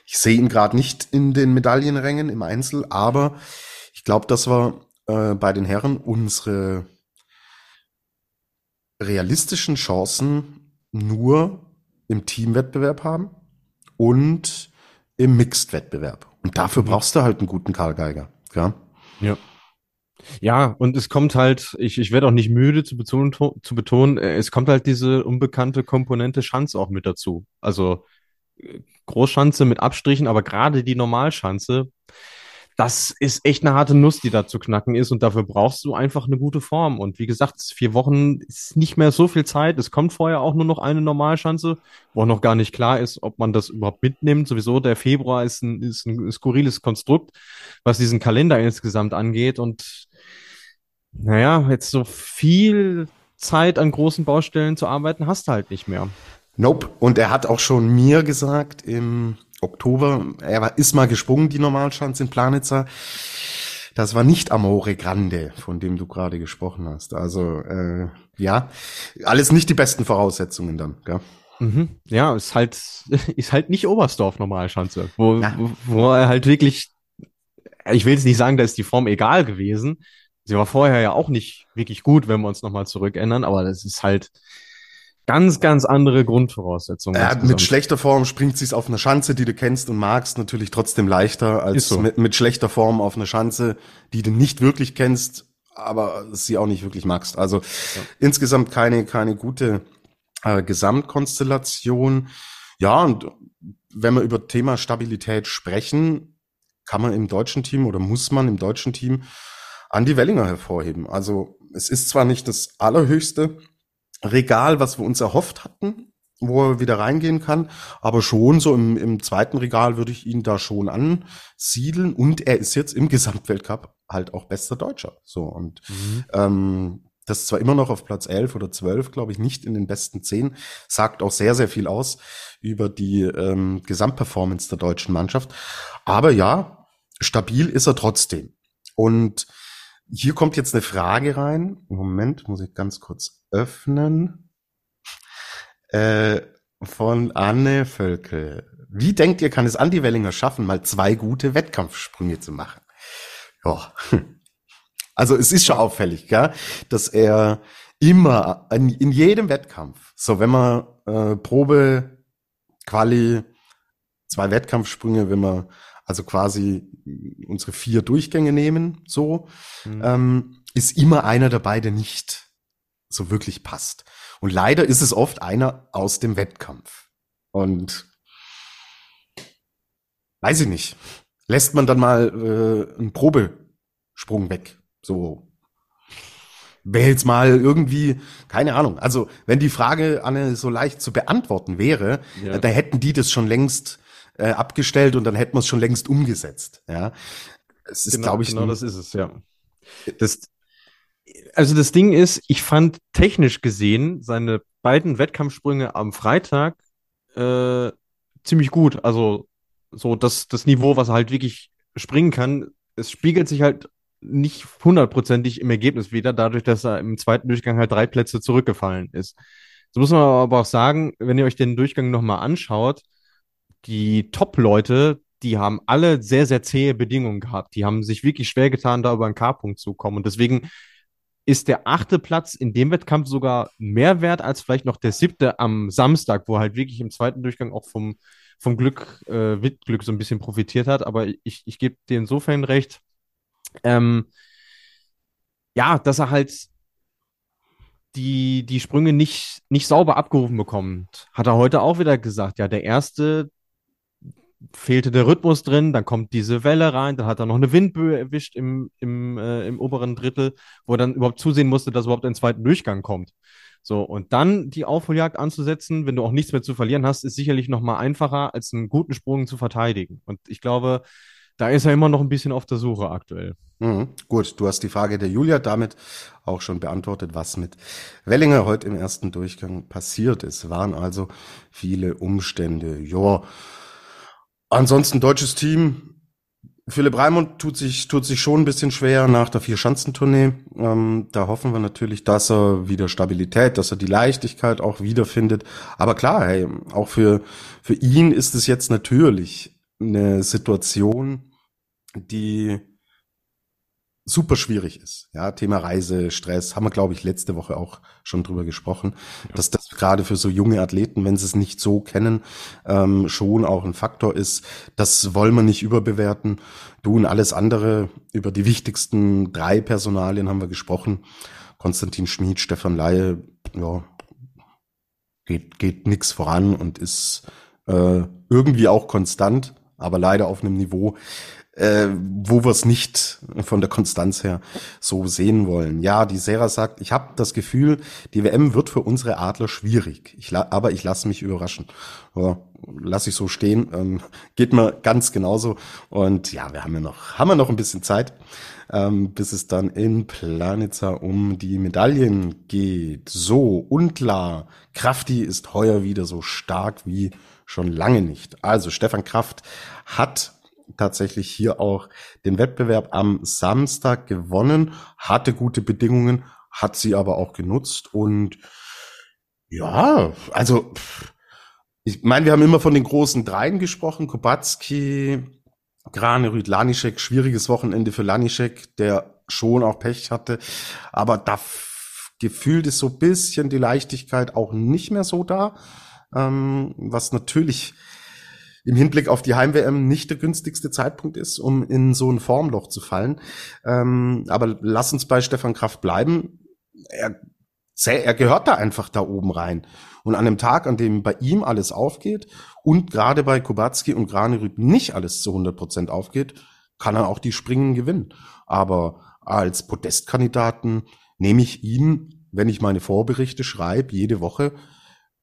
Ich sehe ihn gerade nicht in den Medaillenrängen im Einzel, aber ich glaube, dass wir äh, bei den Herren unsere realistischen Chancen nur im Teamwettbewerb haben und im Mixed-Wettbewerb. Und dafür mhm. brauchst du halt einen guten Karl Geiger. Ja. ja. Ja, und es kommt halt, ich, ich werde auch nicht müde zu betonen, zu betonen, äh, es kommt halt diese unbekannte Komponente Schanze auch mit dazu. Also äh, Großschanze mit Abstrichen, aber gerade die Normalschanze, das ist echt eine harte Nuss, die da zu knacken ist. Und dafür brauchst du einfach eine gute Form. Und wie gesagt, vier Wochen ist nicht mehr so viel Zeit. Es kommt vorher auch nur noch eine Normalschanze, wo noch gar nicht klar ist, ob man das überhaupt mitnimmt. Sowieso, der Februar ist ein, ist ein skurriles Konstrukt, was diesen Kalender insgesamt angeht. Und naja, jetzt so viel Zeit an großen Baustellen zu arbeiten, hast du halt nicht mehr. Nope. Und er hat auch schon mir gesagt im Oktober, er war, ist mal gesprungen, die Normalschanze in Planitzer. Das war nicht Amore Grande, von dem du gerade gesprochen hast. Also äh, ja, alles nicht die besten Voraussetzungen dann. Gell? Mhm. Ja, ist halt ist halt nicht Oberstdorf Normalschanze, wo, ja. wo, wo er halt wirklich, ich will jetzt nicht sagen, da ist die Form egal gewesen. Sie war vorher ja auch nicht wirklich gut, wenn wir uns nochmal zurückändern, aber das ist halt ganz, ganz andere Grundvoraussetzungen. Ja, mit schlechter Form springt sie auf eine Schanze, die du kennst und magst, natürlich trotzdem leichter als so. mit, mit schlechter Form auf eine Schanze, die du nicht wirklich kennst, aber sie auch nicht wirklich magst. Also ja. insgesamt keine, keine gute äh, Gesamtkonstellation. Ja, und wenn wir über Thema Stabilität sprechen, kann man im deutschen Team oder muss man im deutschen Team Andy Wellinger hervorheben. Also es ist zwar nicht das allerhöchste Regal, was wir uns erhofft hatten, wo er wieder reingehen kann, aber schon so im, im zweiten Regal würde ich ihn da schon ansiedeln und er ist jetzt im Gesamtweltcup halt auch bester Deutscher. So und mhm. ähm, das ist zwar immer noch auf Platz 11 oder 12, glaube ich, nicht in den besten 10, sagt auch sehr, sehr viel aus über die ähm, Gesamtperformance der deutschen Mannschaft. Aber ja, stabil ist er trotzdem. Und hier kommt jetzt eine Frage rein. Moment, muss ich ganz kurz öffnen. Äh, von Anne Völkel. Wie denkt ihr, kann es Andi Wellinger schaffen, mal zwei gute Wettkampfsprünge zu machen? Ja. Also es ist schon auffällig, gell? dass er immer in, in jedem Wettkampf, so wenn man äh, Probe, Quali, zwei Wettkampfsprünge, wenn wir also quasi unsere vier Durchgänge nehmen, so, mhm. ähm, ist immer einer dabei, der nicht so wirklich passt. Und leider ist es oft einer aus dem Wettkampf. Und weiß ich nicht. Lässt man dann mal äh, einen Probesprung weg. So. Wäre jetzt mal irgendwie, keine Ahnung. Also, wenn die Frage, Anne, so leicht zu beantworten wäre, ja. da hätten die das schon längst äh, abgestellt und dann hätten wir es schon längst umgesetzt. Ja. Es ist, genau, glaube ich, genau das ist es, ja. Das, also das Ding ist, ich fand technisch gesehen seine beiden Wettkampfsprünge am Freitag äh, ziemlich gut. Also so das, das Niveau, was er halt wirklich springen kann, es spiegelt sich halt nicht hundertprozentig im Ergebnis wieder, dadurch, dass er im zweiten Durchgang halt drei Plätze zurückgefallen ist. So muss man aber auch sagen, wenn ihr euch den Durchgang nochmal anschaut, die Top-Leute, die haben alle sehr, sehr zähe Bedingungen gehabt. Die haben sich wirklich schwer getan, da über einen K-Punkt zu kommen. Und deswegen ist der achte Platz in dem Wettkampf sogar mehr wert als vielleicht noch der siebte am Samstag, wo halt wirklich im zweiten Durchgang auch vom, vom Glück, äh, Wittglück so ein bisschen profitiert hat. Aber ich, ich gebe dir insofern recht, ähm, ja, dass er halt die, die Sprünge nicht, nicht sauber abgerufen bekommt. Hat er heute auch wieder gesagt. Ja, der erste, fehlte der Rhythmus drin, dann kommt diese Welle rein, dann hat er noch eine Windböe erwischt im, im, äh, im oberen Drittel, wo er dann überhaupt zusehen musste, dass überhaupt ein zweiter Durchgang kommt. So, und dann die Aufholjagd anzusetzen, wenn du auch nichts mehr zu verlieren hast, ist sicherlich noch mal einfacher, als einen guten Sprung zu verteidigen. Und ich glaube, da ist er immer noch ein bisschen auf der Suche aktuell. Mhm. Gut, du hast die Frage der Julia damit auch schon beantwortet, was mit Wellinger heute im ersten Durchgang passiert ist. Waren also viele Umstände. Ja, Ansonsten deutsches Team. Philipp Raimund tut sich, tut sich schon ein bisschen schwer nach der Vier-Schanzentournee. Ähm, da hoffen wir natürlich, dass er wieder Stabilität, dass er die Leichtigkeit auch wiederfindet. Aber klar, hey, auch für, für ihn ist es jetzt natürlich eine Situation, die super schwierig ist. Ja, Thema Reise, Stress, haben wir, glaube ich, letzte Woche auch schon drüber gesprochen, ja. dass das gerade für so junge Athleten, wenn sie es nicht so kennen, ähm, schon auch ein Faktor ist. Das wollen wir nicht überbewerten. Du und alles andere, über die wichtigsten drei Personalien haben wir gesprochen. Konstantin Schmid, Stefan Laie, ja, geht, geht nix voran und ist äh, irgendwie auch konstant, aber leider auf einem Niveau, äh, wo wir es nicht von der Konstanz her so sehen wollen. Ja, die Sarah sagt, ich habe das Gefühl, die WM wird für unsere Adler schwierig. Ich aber ich lasse mich überraschen. Ja, lass ich so stehen. Ähm, geht mir ganz genauso. Und ja, wir haben ja noch, haben wir noch ein bisschen Zeit, ähm, bis es dann in Planitza um die Medaillen geht. So, unklar. Krafti ist heuer wieder so stark wie schon lange nicht. Also Stefan Kraft hat tatsächlich hier auch den Wettbewerb am Samstag gewonnen, hatte gute Bedingungen, hat sie aber auch genutzt und ja, also ich meine, wir haben immer von den großen Dreien gesprochen, Kubacki, Granerüt, Lanischek, schwieriges Wochenende für Lanischek, der schon auch Pech hatte, aber da gefühlt ist so bisschen die Leichtigkeit auch nicht mehr so da, ähm, was natürlich im Hinblick auf die Heim-WM nicht der günstigste Zeitpunkt ist, um in so ein Formloch zu fallen. Ähm, aber lass uns bei Stefan Kraft bleiben. Er, er gehört da einfach da oben rein. Und an dem Tag, an dem bei ihm alles aufgeht und gerade bei Kubacki und Granerüb nicht alles zu 100 Prozent aufgeht, kann er auch die Springen gewinnen. Aber als Podestkandidaten nehme ich ihn, wenn ich meine Vorberichte schreibe, jede Woche,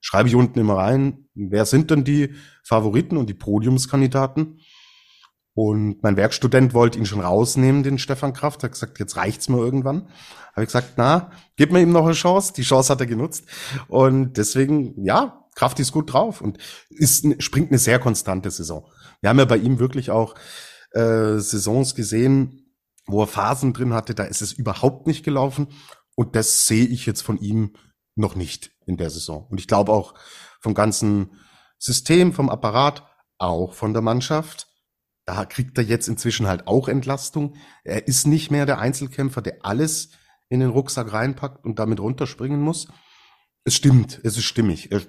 schreibe ich unten immer rein, wer sind denn die Favoriten und die Podiumskandidaten? Und mein Werkstudent wollte ihn schon rausnehmen, den Stefan Kraft, hat gesagt, jetzt reicht's mir irgendwann. Habe ich gesagt, na, gib mir ihm noch eine Chance. Die Chance hat er genutzt. Und deswegen, ja, Kraft ist gut drauf und ist, springt eine sehr konstante Saison. Wir haben ja bei ihm wirklich auch äh, Saisons gesehen, wo er Phasen drin hatte, da ist es überhaupt nicht gelaufen. Und das sehe ich jetzt von ihm noch nicht in der Saison. Und ich glaube auch vom ganzen System, vom Apparat, auch von der Mannschaft. Da kriegt er jetzt inzwischen halt auch Entlastung. Er ist nicht mehr der Einzelkämpfer, der alles in den Rucksack reinpackt und damit runterspringen muss. Es stimmt, es ist stimmig. Er,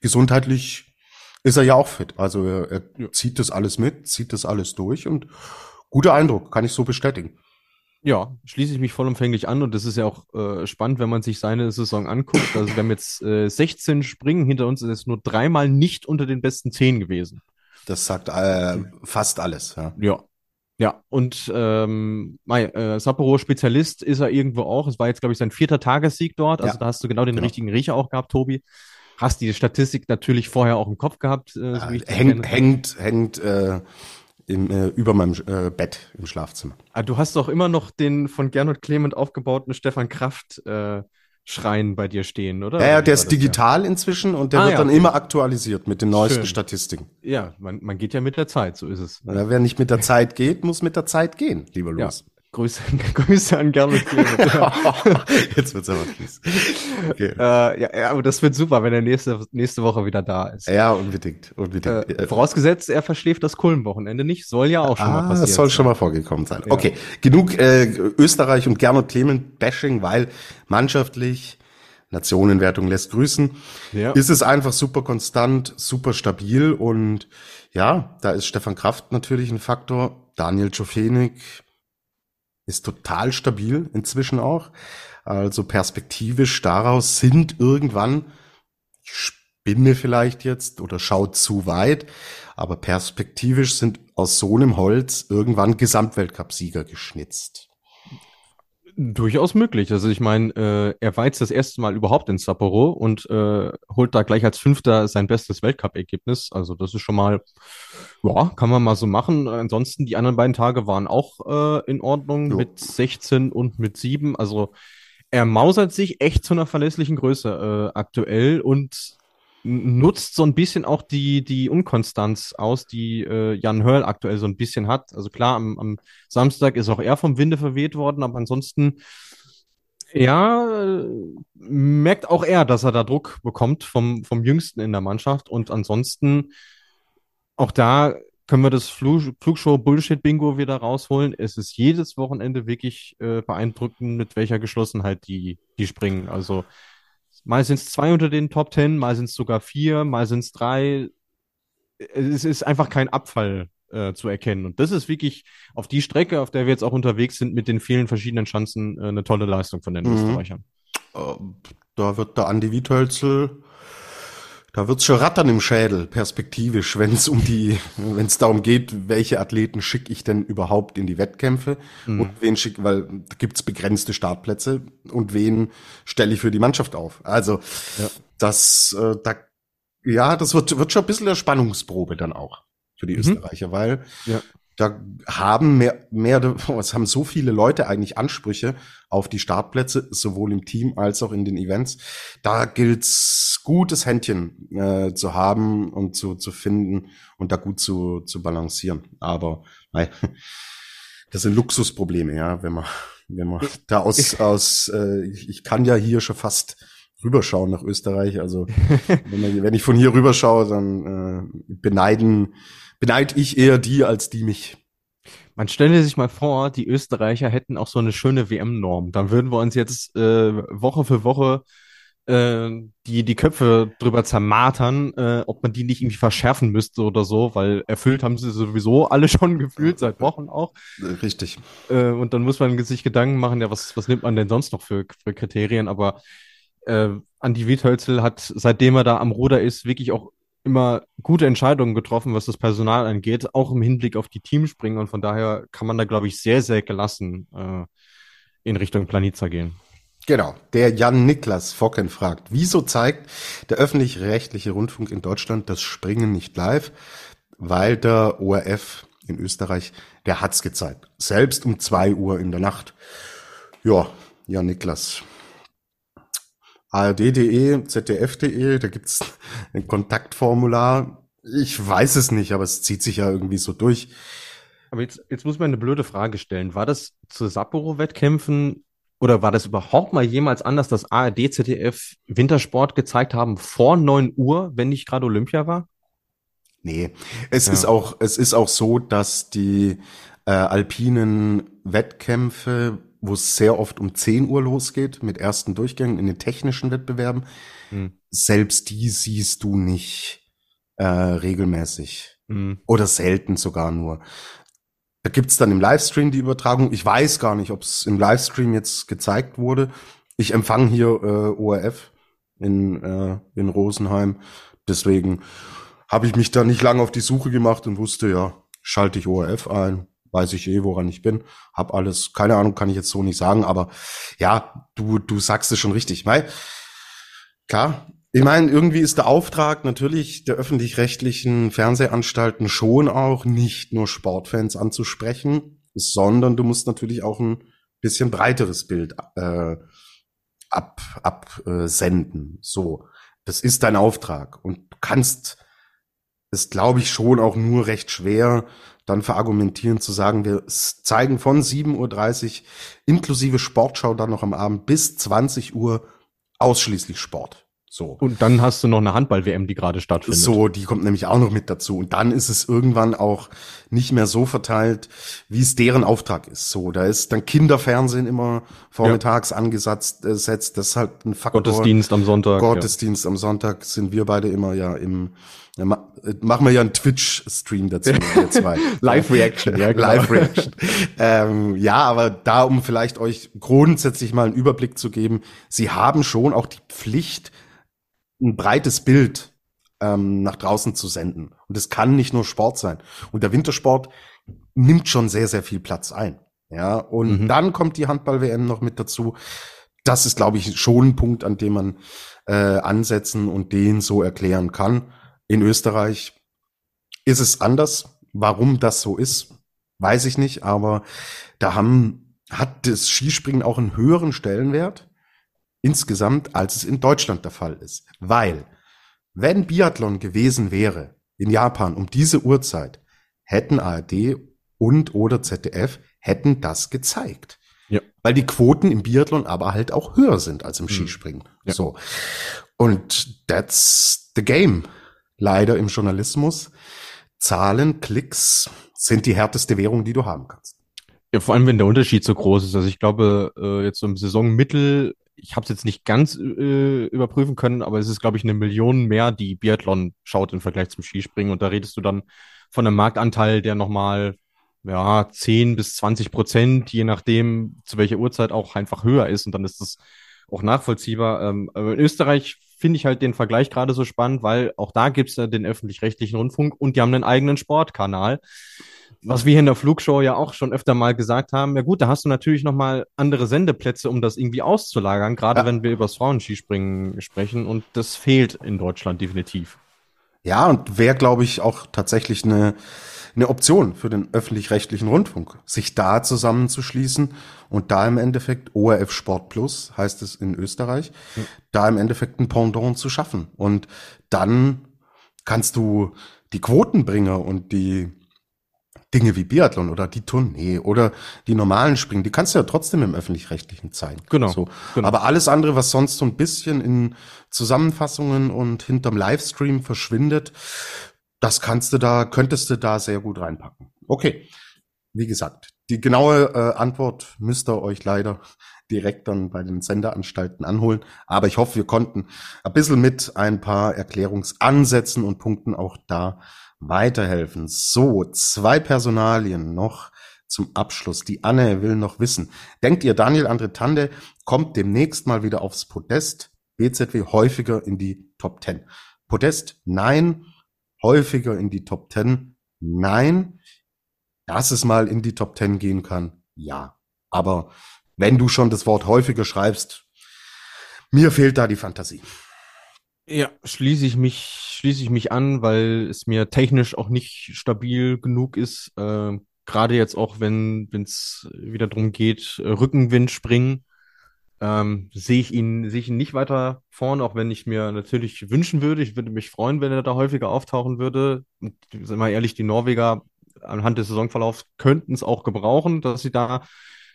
gesundheitlich ist er ja auch fit. Also er, er ja. zieht das alles mit, zieht das alles durch und guter Eindruck, kann ich so bestätigen. Ja, schließe ich mich vollumfänglich an und das ist ja auch äh, spannend, wenn man sich seine Saison anguckt. Also wir haben jetzt äh, 16 Springen hinter uns, ist jetzt nur dreimal nicht unter den besten 10 gewesen. Das sagt äh, fast alles, ja. Ja. Ja, und ähm, äh, Sapporo-Spezialist ist er irgendwo auch. Es war jetzt, glaube ich, sein vierter Tagessieg dort. Also ja. da hast du genau den genau. richtigen Riecher auch gehabt, Tobi. Hast die Statistik natürlich vorher auch im Kopf gehabt. Äh, so ja, hängt, hängt, hängt äh, im, äh, über meinem äh, Bett im Schlafzimmer. Ah, du hast doch immer noch den von Gernot Clement aufgebauten Stefan Kraft äh, Schrein bei dir stehen, oder? Ja, ja der ist digital ja? inzwischen und der ah, wird ja, dann okay. immer aktualisiert mit den neuesten Schön. Statistiken. Ja, man, man geht ja mit der Zeit, so ist es. Ja, wer nicht mit der Zeit geht, muss mit der Zeit gehen, lieber Louis. Grüße, Grüße an Gernot Clement. Jetzt wird's aber fies. Okay. Äh, ja, ja, aber das wird super, wenn er nächste, nächste Woche wieder da ist. Ja, unbedingt. unbedingt. Äh, vorausgesetzt, er verschläft das Kulmwochenende nicht. Soll ja auch schon ah, mal passieren. Das soll schon mal vorgekommen sein. Ja. Okay, genug äh, Österreich und Gernot Clement Bashing, weil mannschaftlich Nationenwertung lässt grüßen. Ja. Ist es einfach super konstant, super stabil und ja, da ist Stefan Kraft natürlich ein Faktor. Daniel Czofenik, ist total stabil inzwischen auch. Also perspektivisch daraus sind irgendwann, ich spinne vielleicht jetzt oder schaut zu weit, aber perspektivisch sind aus so einem Holz irgendwann Gesamtweltcup-Sieger geschnitzt. Durchaus möglich. Also ich meine, äh, er war jetzt das erste Mal überhaupt in Sapporo und äh, holt da gleich als Fünfter sein bestes Weltcup-Ergebnis. Also das ist schon mal, ja, kann man mal so machen. Ansonsten die anderen beiden Tage waren auch äh, in Ordnung jo. mit 16 und mit 7. Also er mausert sich echt zu einer verlässlichen Größe äh, aktuell und nutzt so ein bisschen auch die, die Unkonstanz aus, die äh, Jan Hörl aktuell so ein bisschen hat. Also klar, am, am Samstag ist auch er vom Winde verweht worden, aber ansonsten, ja, merkt auch er, dass er da Druck bekommt vom, vom Jüngsten in der Mannschaft. Und ansonsten, auch da können wir das Flug, Flugshow-Bullshit-Bingo wieder rausholen. Es ist jedes Wochenende wirklich äh, beeindruckend, mit welcher Geschlossenheit die, die springen. Also Mal sind es zwei unter den Top Ten, mal sind es sogar vier, mal sind es drei. Es ist einfach kein Abfall äh, zu erkennen. Und das ist wirklich auf die Strecke, auf der wir jetzt auch unterwegs sind, mit den vielen verschiedenen Chancen, äh, eine tolle Leistung von den mhm. Österreichern. Ähm, da wird der Andi Wiethölzel da wird's schon rattern im Schädel, perspektivisch, wenn es um die, wenn es darum geht, welche Athleten schicke ich denn überhaupt in die Wettkämpfe mhm. und wen schicke, weil da gibt's begrenzte Startplätze und wen stelle ich für die Mannschaft auf. Also ja. das, äh, da, ja, das wird, wird schon ein bisschen der Spannungsprobe dann auch für die mhm. Österreicher, weil ja da haben mehr, mehr, es haben so viele Leute eigentlich Ansprüche auf die Startplätze, sowohl im Team als auch in den Events. Da gilt's gutes Händchen äh, zu haben und zu, zu finden und da gut zu, zu balancieren. Aber nein, das sind Luxusprobleme, ja, wenn man, wenn man da aus, aus äh, ich, kann ja hier schon fast rüberschauen nach Österreich. Also wenn ich von hier rüberschaue, dann äh, beneiden beneide ich eher die als die mich. Man stelle sich mal vor, die Österreicher hätten auch so eine schöne WM-Norm. Dann würden wir uns jetzt äh, Woche für Woche äh, die, die Köpfe drüber zermartern, äh, ob man die nicht irgendwie verschärfen müsste oder so, weil erfüllt haben sie sowieso alle schon gefühlt, seit Wochen auch. Richtig. Äh, und dann muss man sich Gedanken machen, ja, was, was nimmt man denn sonst noch für, für Kriterien? Aber äh, Andi Wiethölzel hat, seitdem er da am Ruder ist, wirklich auch immer gute Entscheidungen getroffen, was das Personal angeht, auch im Hinblick auf die Teamspringen. Und von daher kann man da, glaube ich, sehr, sehr gelassen äh, in Richtung Planica gehen. Genau. Der Jan Niklas Focken fragt, wieso zeigt der öffentlich-rechtliche Rundfunk in Deutschland das Springen nicht live? Weil der ORF in Österreich, der hat's gezeigt. Selbst um zwei Uhr in der Nacht. Ja, Jan Niklas. ARD.de, ZDF.de, da gibt's ein Kontaktformular. Ich weiß es nicht, aber es zieht sich ja irgendwie so durch. Aber jetzt, jetzt muss man eine blöde Frage stellen. War das zu Sapporo-Wettkämpfen oder war das überhaupt mal jemals anders, dass ARD, ZDF Wintersport gezeigt haben vor neun Uhr, wenn nicht gerade Olympia war? Nee, es ja. ist auch, es ist auch so, dass die äh, alpinen Wettkämpfe, wo es sehr oft um 10 Uhr losgeht, mit ersten Durchgängen in den technischen Wettbewerben, hm. selbst die siehst du nicht äh, regelmäßig. Hm. Oder selten sogar nur. Da gibt's dann im Livestream die Übertragung. Ich weiß gar nicht, ob es im Livestream jetzt gezeigt wurde. Ich empfange hier äh, ORF in, äh, in Rosenheim. Deswegen habe ich mich da nicht lange auf die Suche gemacht und wusste, ja, schalte ich ORF ein, weiß ich eh, woran ich bin, hab alles, keine Ahnung, kann ich jetzt so nicht sagen, aber ja, du, du sagst es schon richtig, weil klar, ich meine, irgendwie ist der Auftrag natürlich der öffentlich-rechtlichen Fernsehanstalten schon auch nicht nur Sportfans anzusprechen, sondern du musst natürlich auch ein bisschen breiteres Bild äh, ab absenden. Äh, so, das ist dein Auftrag und du kannst es, glaube ich, schon auch nur recht schwer dann verargumentieren zu sagen, wir zeigen von 7.30 Uhr inklusive Sportschau dann noch am Abend bis 20 Uhr ausschließlich Sport. So. Und dann hast du noch eine Handball-WM, die gerade stattfindet. So, die kommt nämlich auch noch mit dazu. Und dann ist es irgendwann auch nicht mehr so verteilt, wie es deren Auftrag ist. So, da ist dann Kinderfernsehen immer vormittags ja. angesetzt, äh, setzt. Das ist halt ein Faktor. Gottesdienst am Sonntag. Gottesdienst ja. am Sonntag sind wir beide immer ja im, ja, äh, machen wir ja einen Twitch-Stream dazu, wir zwei. Live-Reaction, ja, genau. Live-Reaction. ähm, ja, aber da, um vielleicht euch grundsätzlich mal einen Überblick zu geben, sie haben schon auch die Pflicht, ein breites Bild ähm, nach draußen zu senden. Und es kann nicht nur Sport sein. Und der Wintersport nimmt schon sehr, sehr viel Platz ein. Ja, und mhm. dann kommt die Handball-WM noch mit dazu. Das ist, glaube ich, schon ein Punkt, an dem man äh, ansetzen und den so erklären kann. In Österreich ist es anders. Warum das so ist, weiß ich nicht, aber da haben, hat das Skispringen auch einen höheren Stellenwert insgesamt, als es in Deutschland der Fall ist. Weil, wenn Biathlon gewesen wäre in Japan um diese Uhrzeit, hätten ARD und oder ZDF hätten das gezeigt. Ja. Weil die Quoten im Biathlon aber halt auch höher sind als im hm. Skispringen. Ja. So. Und that's the game. Leider im Journalismus. Zahlen, Klicks sind die härteste Währung, die du haben kannst. Ja, vor allem, wenn der Unterschied so groß ist. Also ich glaube, äh, jetzt so im Saisonmittel ich habe es jetzt nicht ganz äh, überprüfen können, aber es ist, glaube ich, eine Million mehr, die Biathlon schaut im Vergleich zum Skispringen. Und da redest du dann von einem Marktanteil, der nochmal ja, 10 bis 20 Prozent, je nachdem, zu welcher Uhrzeit auch einfach höher ist. Und dann ist das auch nachvollziehbar. Ähm, in Österreich finde ich halt den Vergleich gerade so spannend, weil auch da gibt's ja den öffentlich-rechtlichen Rundfunk und die haben einen eigenen Sportkanal was wir hier in der Flugshow ja auch schon öfter mal gesagt haben, ja gut, da hast du natürlich nochmal andere Sendeplätze, um das irgendwie auszulagern, gerade ja. wenn wir über das Frauenskispringen sprechen und das fehlt in Deutschland definitiv. Ja, und wäre, glaube ich, auch tatsächlich eine, eine Option für den öffentlich-rechtlichen Rundfunk, sich da zusammenzuschließen und da im Endeffekt ORF Sport Plus, heißt es in Österreich, mhm. da im Endeffekt ein Pendant zu schaffen. Und dann kannst du die Quotenbringer und die Dinge wie Biathlon oder die Tournee oder die normalen Springen, die kannst du ja trotzdem im öffentlich-rechtlichen zeigen. Genau, so. genau. Aber alles andere, was sonst so ein bisschen in Zusammenfassungen und hinterm Livestream verschwindet, das kannst du da, könntest du da sehr gut reinpacken. Okay. wie gesagt, die genaue äh, Antwort müsst ihr euch leider direkt dann bei den Senderanstalten anholen. Aber ich hoffe, wir konnten ein bisschen mit ein paar Erklärungsansätzen und Punkten auch da weiterhelfen. So, zwei Personalien noch zum Abschluss. Die Anne will noch wissen. Denkt ihr, Daniel Andre Tande kommt demnächst mal wieder aufs Podest? BZW häufiger in die Top 10. Podest, nein. Häufiger in die Top 10, nein. Dass es mal in die Top 10 gehen kann, ja. Aber wenn du schon das Wort häufiger schreibst, mir fehlt da die Fantasie. Ja, schließe ich mich, schließe ich mich an, weil es mir technisch auch nicht stabil genug ist. Äh, Gerade jetzt auch, wenn es wieder darum geht, Rückenwind springen, ähm, sehe ich ihn, sehe ich ihn nicht weiter vorne, auch wenn ich mir natürlich wünschen würde. Ich würde mich freuen, wenn er da häufiger auftauchen würde. Und sind wir ehrlich, die Norweger anhand des Saisonverlaufs könnten es auch gebrauchen, dass sie da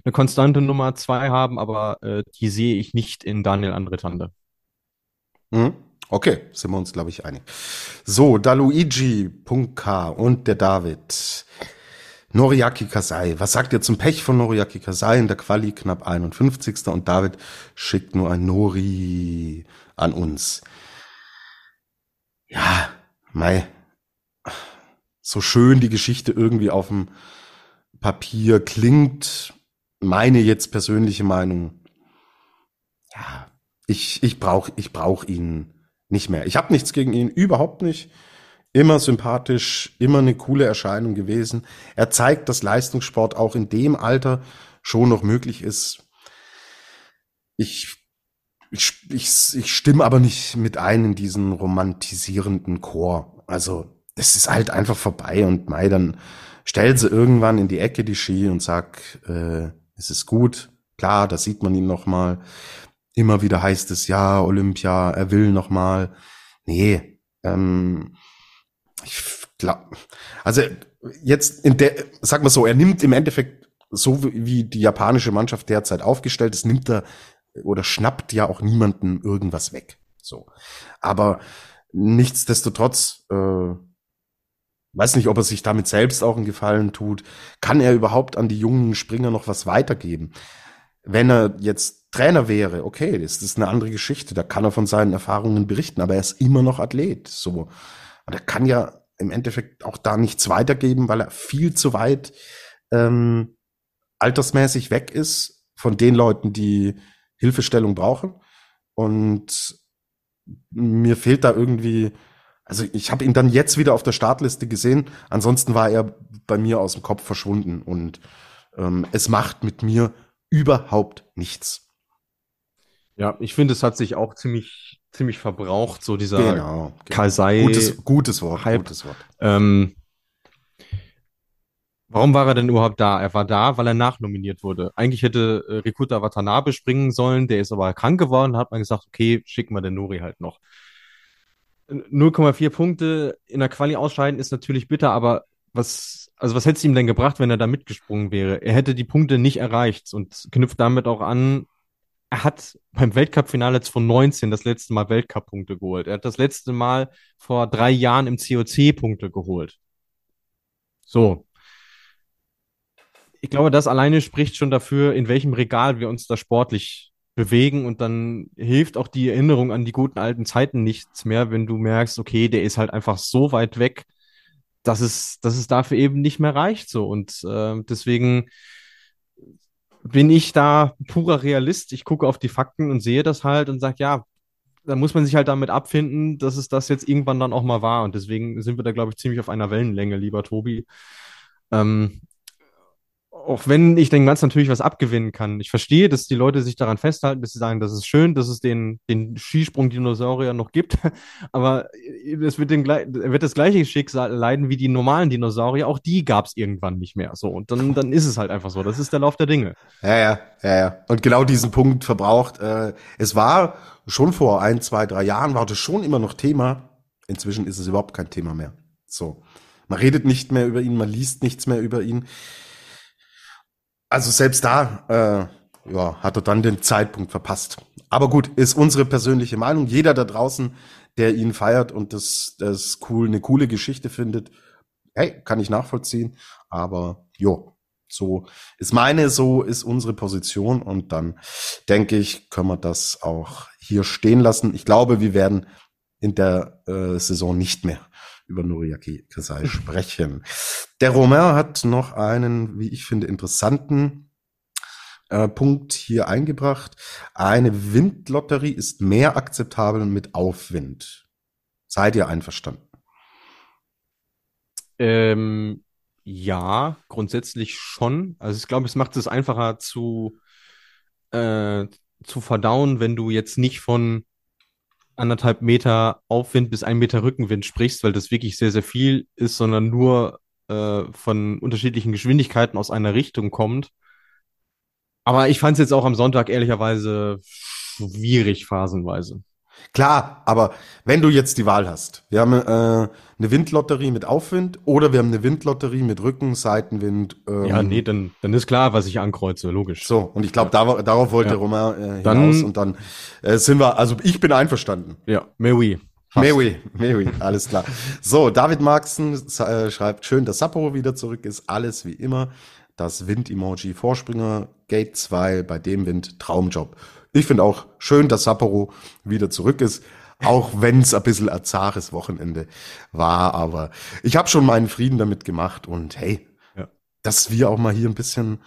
eine konstante Nummer zwei haben, aber äh, die sehe ich nicht in Daniel Andretande. Mhm. Okay, sind wir uns, glaube ich, einig. So, da Luigi.k und der David. Noriaki Kasai. Was sagt ihr zum Pech von Noriaki Kasai in der Quali knapp 51. Und David schickt nur ein Nori an uns. Ja, mei. So schön die Geschichte irgendwie auf dem Papier klingt, meine jetzt persönliche Meinung, ja, ich, ich brauche ich brauch ihn nicht mehr. Ich habe nichts gegen ihn, überhaupt nicht. Immer sympathisch, immer eine coole Erscheinung gewesen. Er zeigt, dass Leistungssport auch in dem Alter schon noch möglich ist. Ich, ich, ich, ich stimme aber nicht mit ein in diesen romantisierenden Chor. Also, es ist halt einfach vorbei und Mai, dann stellt sie irgendwann in die Ecke die Ski und sag, äh, es ist gut. Klar, da sieht man ihn noch mal. Immer wieder heißt es, ja, Olympia, er will noch mal. Nee, ähm, ich glaube, also jetzt in der, sag mal so, er nimmt im Endeffekt so wie die japanische Mannschaft derzeit aufgestellt ist, nimmt er oder schnappt ja auch niemanden irgendwas weg. So, aber nichtsdestotrotz äh, weiß nicht, ob er sich damit selbst auch einen Gefallen tut. Kann er überhaupt an die jungen Springer noch was weitergeben? Wenn er jetzt Trainer wäre, okay, das ist eine andere Geschichte. Da kann er von seinen Erfahrungen berichten, aber er ist immer noch Athlet. So. Und er kann ja im Endeffekt auch da nichts weitergeben, weil er viel zu weit ähm, altersmäßig weg ist von den Leuten, die Hilfestellung brauchen. Und mir fehlt da irgendwie also ich habe ihn dann jetzt wieder auf der Startliste gesehen. Ansonsten war er bei mir aus dem Kopf verschwunden und ähm, es macht mit mir überhaupt nichts. Ja, ich finde, es hat sich auch ziemlich, ziemlich verbraucht, so dieser genau, genau. Kasai. Gutes, gutes Wort, Hype. gutes Wort. Ähm, warum war er denn überhaupt da? Er war da, weil er nachnominiert wurde. Eigentlich hätte äh, Rikuta Watanabe springen sollen, der ist aber krank geworden, hat man gesagt, okay, schicken wir den Nori halt noch. 0,4 Punkte in der Quali ausscheiden ist natürlich bitter, aber was, also was hätte es ihm denn gebracht, wenn er da mitgesprungen wäre? Er hätte die Punkte nicht erreicht und knüpft damit auch an, er hat beim Weltcup-Finale 2019 das letzte Mal Weltcup-Punkte geholt. Er hat das letzte Mal vor drei Jahren im COC Punkte geholt. So. Ich glaube, das alleine spricht schon dafür, in welchem Regal wir uns da sportlich bewegen und dann hilft auch die Erinnerung an die guten alten Zeiten nichts mehr, wenn du merkst, okay, der ist halt einfach so weit weg, dass es, dass es dafür eben nicht mehr reicht so und äh, deswegen bin ich da purer Realist. Ich gucke auf die Fakten und sehe das halt und sage, ja, da muss man sich halt damit abfinden, dass es das jetzt irgendwann dann auch mal war. Und deswegen sind wir da, glaube ich, ziemlich auf einer Wellenlänge, lieber Tobi. Ähm, auch wenn ich dem Ganzen natürlich was abgewinnen kann. Ich verstehe, dass die Leute sich daran festhalten, dass sie sagen, das ist schön, dass es den, den Skisprung-Dinosaurier noch gibt, aber es wird, den, wird das gleiche Schicksal leiden wie die normalen Dinosaurier. Auch die gab es irgendwann nicht mehr. So, und dann, dann ist es halt einfach so. Das ist der Lauf der Dinge. Ja, ja, ja, ja. Und genau diesen Punkt verbraucht. Äh, es war schon vor ein, zwei, drei Jahren, war das schon immer noch Thema. Inzwischen ist es überhaupt kein Thema mehr. So. Man redet nicht mehr über ihn, man liest nichts mehr über ihn. Also selbst da äh, ja, hat er dann den Zeitpunkt verpasst. Aber gut, ist unsere persönliche Meinung. Jeder da draußen, der ihn feiert und das, das cool, eine coole Geschichte findet, hey, kann ich nachvollziehen. Aber jo, So ist meine, so ist unsere Position und dann denke ich, können wir das auch hier stehen lassen. Ich glaube, wir werden in der äh, Saison nicht mehr über Noriaki Kasai sprechen. Der Romain hat noch einen, wie ich finde, interessanten äh, Punkt hier eingebracht. Eine Windlotterie ist mehr akzeptabel mit Aufwind. Seid ihr einverstanden? Ähm, ja, grundsätzlich schon. Also ich glaube, es macht es einfacher zu, äh, zu verdauen, wenn du jetzt nicht von anderthalb Meter Aufwind bis ein Meter Rückenwind sprichst, weil das wirklich sehr, sehr viel ist, sondern nur äh, von unterschiedlichen Geschwindigkeiten aus einer Richtung kommt. Aber ich fand es jetzt auch am Sonntag ehrlicherweise schwierig phasenweise. Klar, aber wenn du jetzt die Wahl hast, wir haben äh, eine Windlotterie mit Aufwind oder wir haben eine Windlotterie mit Rücken, Seitenwind. Ähm, ja, nee, dann, dann ist klar, was ich ankreuze, logisch. So, und ich glaube, da, darauf wollte ja. Romain äh, hinaus dann, und dann äh, sind wir, also ich bin einverstanden. Ja, mais oui. Mais oui, mais oui, alles klar. So, David Marxen äh, schreibt, schön, dass Sapporo wieder zurück ist, alles wie immer. Das Wind-Emoji Vorspringer, Gate 2, bei dem Wind Traumjob. Ich finde auch schön, dass Sapporo wieder zurück ist, auch wenn es ein bisschen ein zares Wochenende war. Aber ich habe schon meinen Frieden damit gemacht und hey, ja. dass wir auch mal hier ein bisschen,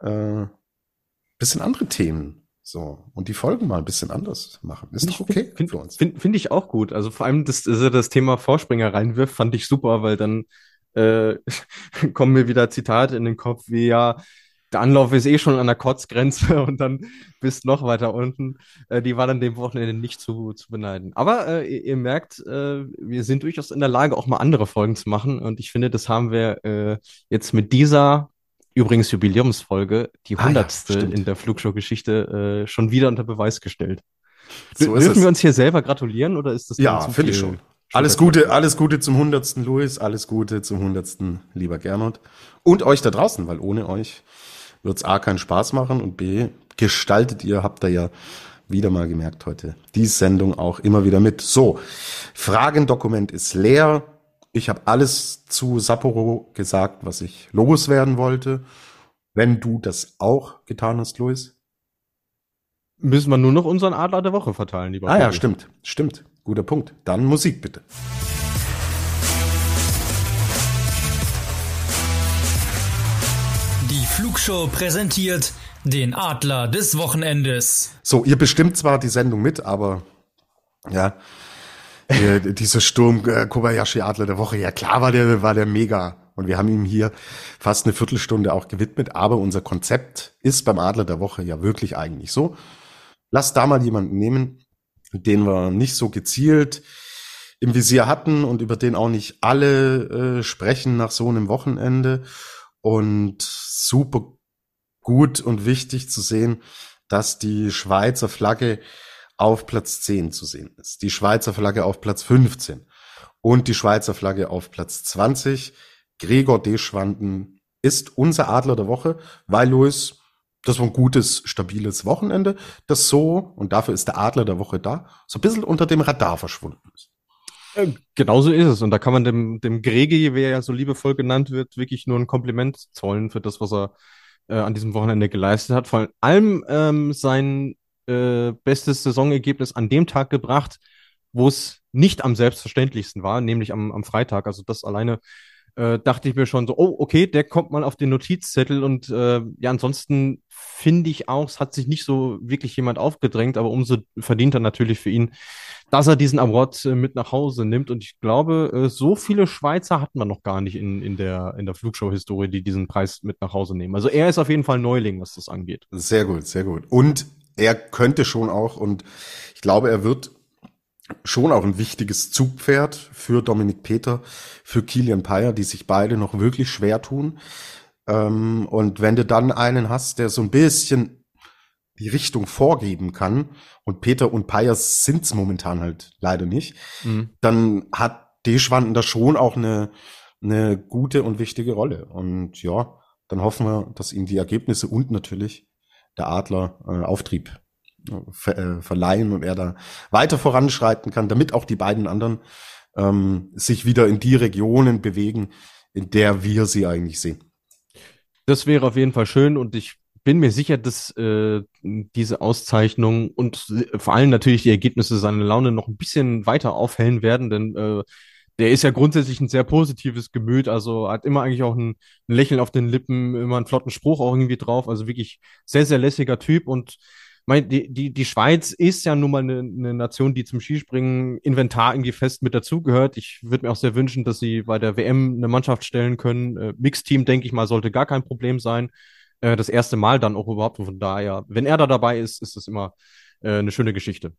äh, bisschen andere Themen so, und die Folgen mal ein bisschen anders machen. Ist doch okay find, für uns. Finde find ich auch gut. Also vor allem, dass, dass er das Thema Vorspringer reinwirft, fand ich super, weil dann äh, kommen mir wieder Zitate in den Kopf wie ja, der Anlauf ist eh schon an der Kotzgrenze und dann bist noch weiter unten. Äh, die war dann dem Wochenende nicht zu, zu beneiden. Aber äh, ihr, ihr, merkt, äh, wir sind durchaus in der Lage, auch mal andere Folgen zu machen. Und ich finde, das haben wir äh, jetzt mit dieser übrigens Jubiläumsfolge, die hundertste ah, ja, in der Flugshow-Geschichte, äh, schon wieder unter Beweis gestellt. So Dürfen wir uns hier selber gratulieren oder ist das Ja, finde ich schon. Alles Gute, alles Gute zum hundertsten Louis, alles Gute zum hundertsten lieber Gernot und euch da draußen, weil ohne euch wird es A keinen Spaß machen und B gestaltet ihr, habt ihr ja wieder mal gemerkt heute, die Sendung auch immer wieder mit. So, Fragendokument ist leer. Ich habe alles zu Sapporo gesagt, was ich loswerden wollte. Wenn du das auch getan hast, Luis. Müssen wir nur noch unseren Adler der Woche verteilen, lieber. Ah ja, stimmt, stimmt. Guter Punkt. Dann Musik bitte. Flugshow präsentiert den Adler des Wochenendes. So, ihr bestimmt zwar die Sendung mit, aber ja, äh, dieser Sturm äh, Kobayashi Adler der Woche, ja klar war der, war der mega. Und wir haben ihm hier fast eine Viertelstunde auch gewidmet. Aber unser Konzept ist beim Adler der Woche ja wirklich eigentlich so. Lass da mal jemanden nehmen, den wir nicht so gezielt im Visier hatten und über den auch nicht alle äh, sprechen nach so einem Wochenende und super gut und wichtig zu sehen, dass die Schweizer Flagge auf Platz 10 zu sehen ist, die Schweizer Flagge auf Platz 15 und die Schweizer Flagge auf Platz 20. Gregor Deschwanden ist unser Adler der Woche, weil Louis, das war ein gutes, stabiles Wochenende, das so, und dafür ist der Adler der Woche da, so ein bisschen unter dem Radar verschwunden ist. Äh, genauso ist es. Und da kann man dem, dem Grege, wie er ja so liebevoll genannt wird, wirklich nur ein Kompliment zollen für das, was er äh, an diesem Wochenende geleistet hat. Vor allem ähm, sein äh, bestes Saisonergebnis an dem Tag gebracht, wo es nicht am selbstverständlichsten war, nämlich am, am Freitag. Also das alleine äh, dachte ich mir schon so, oh, okay, der kommt mal auf den Notizzettel und äh, ja, ansonsten finde ich auch, es hat sich nicht so wirklich jemand aufgedrängt, aber umso verdienter natürlich für ihn, dass er diesen Award äh, mit nach Hause nimmt. Und ich glaube, äh, so viele Schweizer hatten wir noch gar nicht in, in der, in der Flugshow-Historie, die diesen Preis mit nach Hause nehmen. Also er ist auf jeden Fall Neuling, was das angeht. Sehr gut, sehr gut. Und er könnte schon auch, und ich glaube, er wird schon auch ein wichtiges Zugpferd für Dominik Peter, für Kilian Payer, die sich beide noch wirklich schwer tun. Ähm, und wenn du dann einen hast, der so ein bisschen die Richtung vorgeben kann, und Peter und Payer sind's momentan halt leider nicht, mhm. dann hat Deschwanden da schon auch eine, eine gute und wichtige Rolle. Und ja, dann hoffen wir, dass ihm die Ergebnisse und natürlich der Adler äh, Auftrieb ver äh, verleihen und er da weiter voranschreiten kann, damit auch die beiden anderen ähm, sich wieder in die Regionen bewegen, in der wir sie eigentlich sehen. Das wäre auf jeden Fall schön und ich bin mir sicher, dass äh, diese Auszeichnung und vor allem natürlich die Ergebnisse seine Laune noch ein bisschen weiter aufhellen werden, denn äh, der ist ja grundsätzlich ein sehr positives Gemüt, also hat immer eigentlich auch ein, ein Lächeln auf den Lippen, immer einen flotten Spruch auch irgendwie drauf, also wirklich sehr, sehr lässiger Typ und mein, die, die, die Schweiz ist ja nun mal eine, eine Nation, die zum Skispringen Inventar irgendwie fest mit dazugehört. Ich würde mir auch sehr wünschen, dass sie bei der WM eine Mannschaft stellen können. Äh, Mixteam, denke ich mal, sollte gar kein Problem sein. Äh, das erste Mal dann auch überhaupt. Von daher, wenn er da dabei ist, ist das immer äh, eine schöne Geschichte.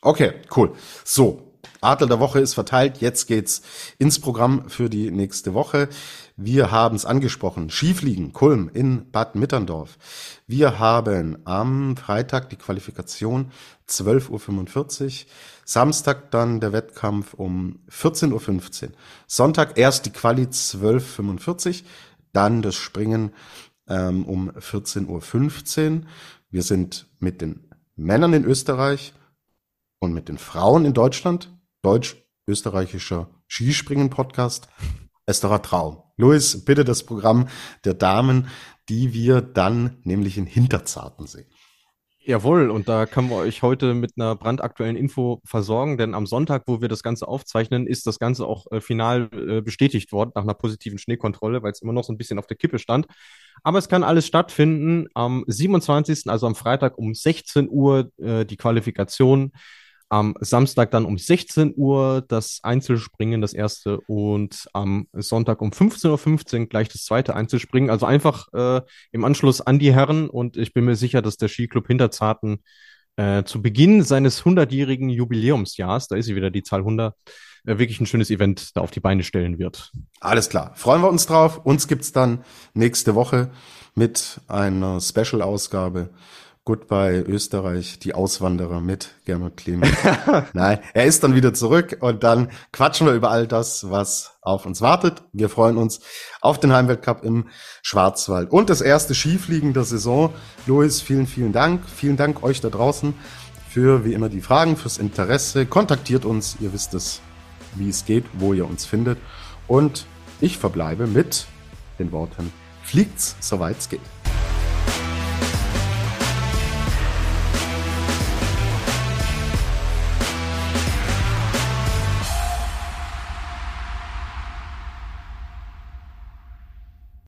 Okay, cool. So, Adler der Woche ist verteilt. Jetzt geht's ins Programm für die nächste Woche. Wir haben es angesprochen. Skifliegen, Kulm in Bad Mitterndorf. Wir haben am Freitag die Qualifikation 12.45 Uhr. Samstag dann der Wettkampf um 14.15 Uhr. Sonntag erst die Quali 12.45 Uhr. Dann das Springen ähm, um 14.15 Uhr. Wir sind mit den Männern in Österreich und mit den Frauen in Deutschland deutsch-österreichischer Skispringen-Podcast. Esterer Traum. Luis, bitte das Programm der Damen, die wir dann nämlich in Hinterzarten sehen. Jawohl, und da können wir euch heute mit einer brandaktuellen Info versorgen, denn am Sonntag, wo wir das Ganze aufzeichnen, ist das Ganze auch äh, final äh, bestätigt worden nach einer positiven Schneekontrolle, weil es immer noch so ein bisschen auf der Kippe stand. Aber es kann alles stattfinden am 27., also am Freitag um 16 Uhr äh, die Qualifikation am Samstag dann um 16 Uhr das Einzelspringen, das erste, und am Sonntag um 15.15 Uhr gleich das zweite Einzelspringen. Also einfach äh, im Anschluss an die Herren und ich bin mir sicher, dass der Skiclub Hinterzarten äh, zu Beginn seines 100-jährigen Jubiläumsjahrs, da ist sie wieder die Zahl 100, äh, wirklich ein schönes Event da auf die Beine stellen wird. Alles klar. Freuen wir uns drauf. Uns gibt's dann nächste Woche mit einer Special-Ausgabe Goodbye Österreich, die Auswanderer mit Gernot Clemens. Nein, er ist dann wieder zurück und dann quatschen wir über all das, was auf uns wartet. Wir freuen uns auf den Heimweltcup im Schwarzwald und das erste Skifliegen der Saison. Luis, vielen, vielen Dank. Vielen Dank euch da draußen für wie immer die Fragen, fürs Interesse. Kontaktiert uns, ihr wisst es, wie es geht, wo ihr uns findet. Und ich verbleibe mit den Worten, fliegt's, soweit es geht.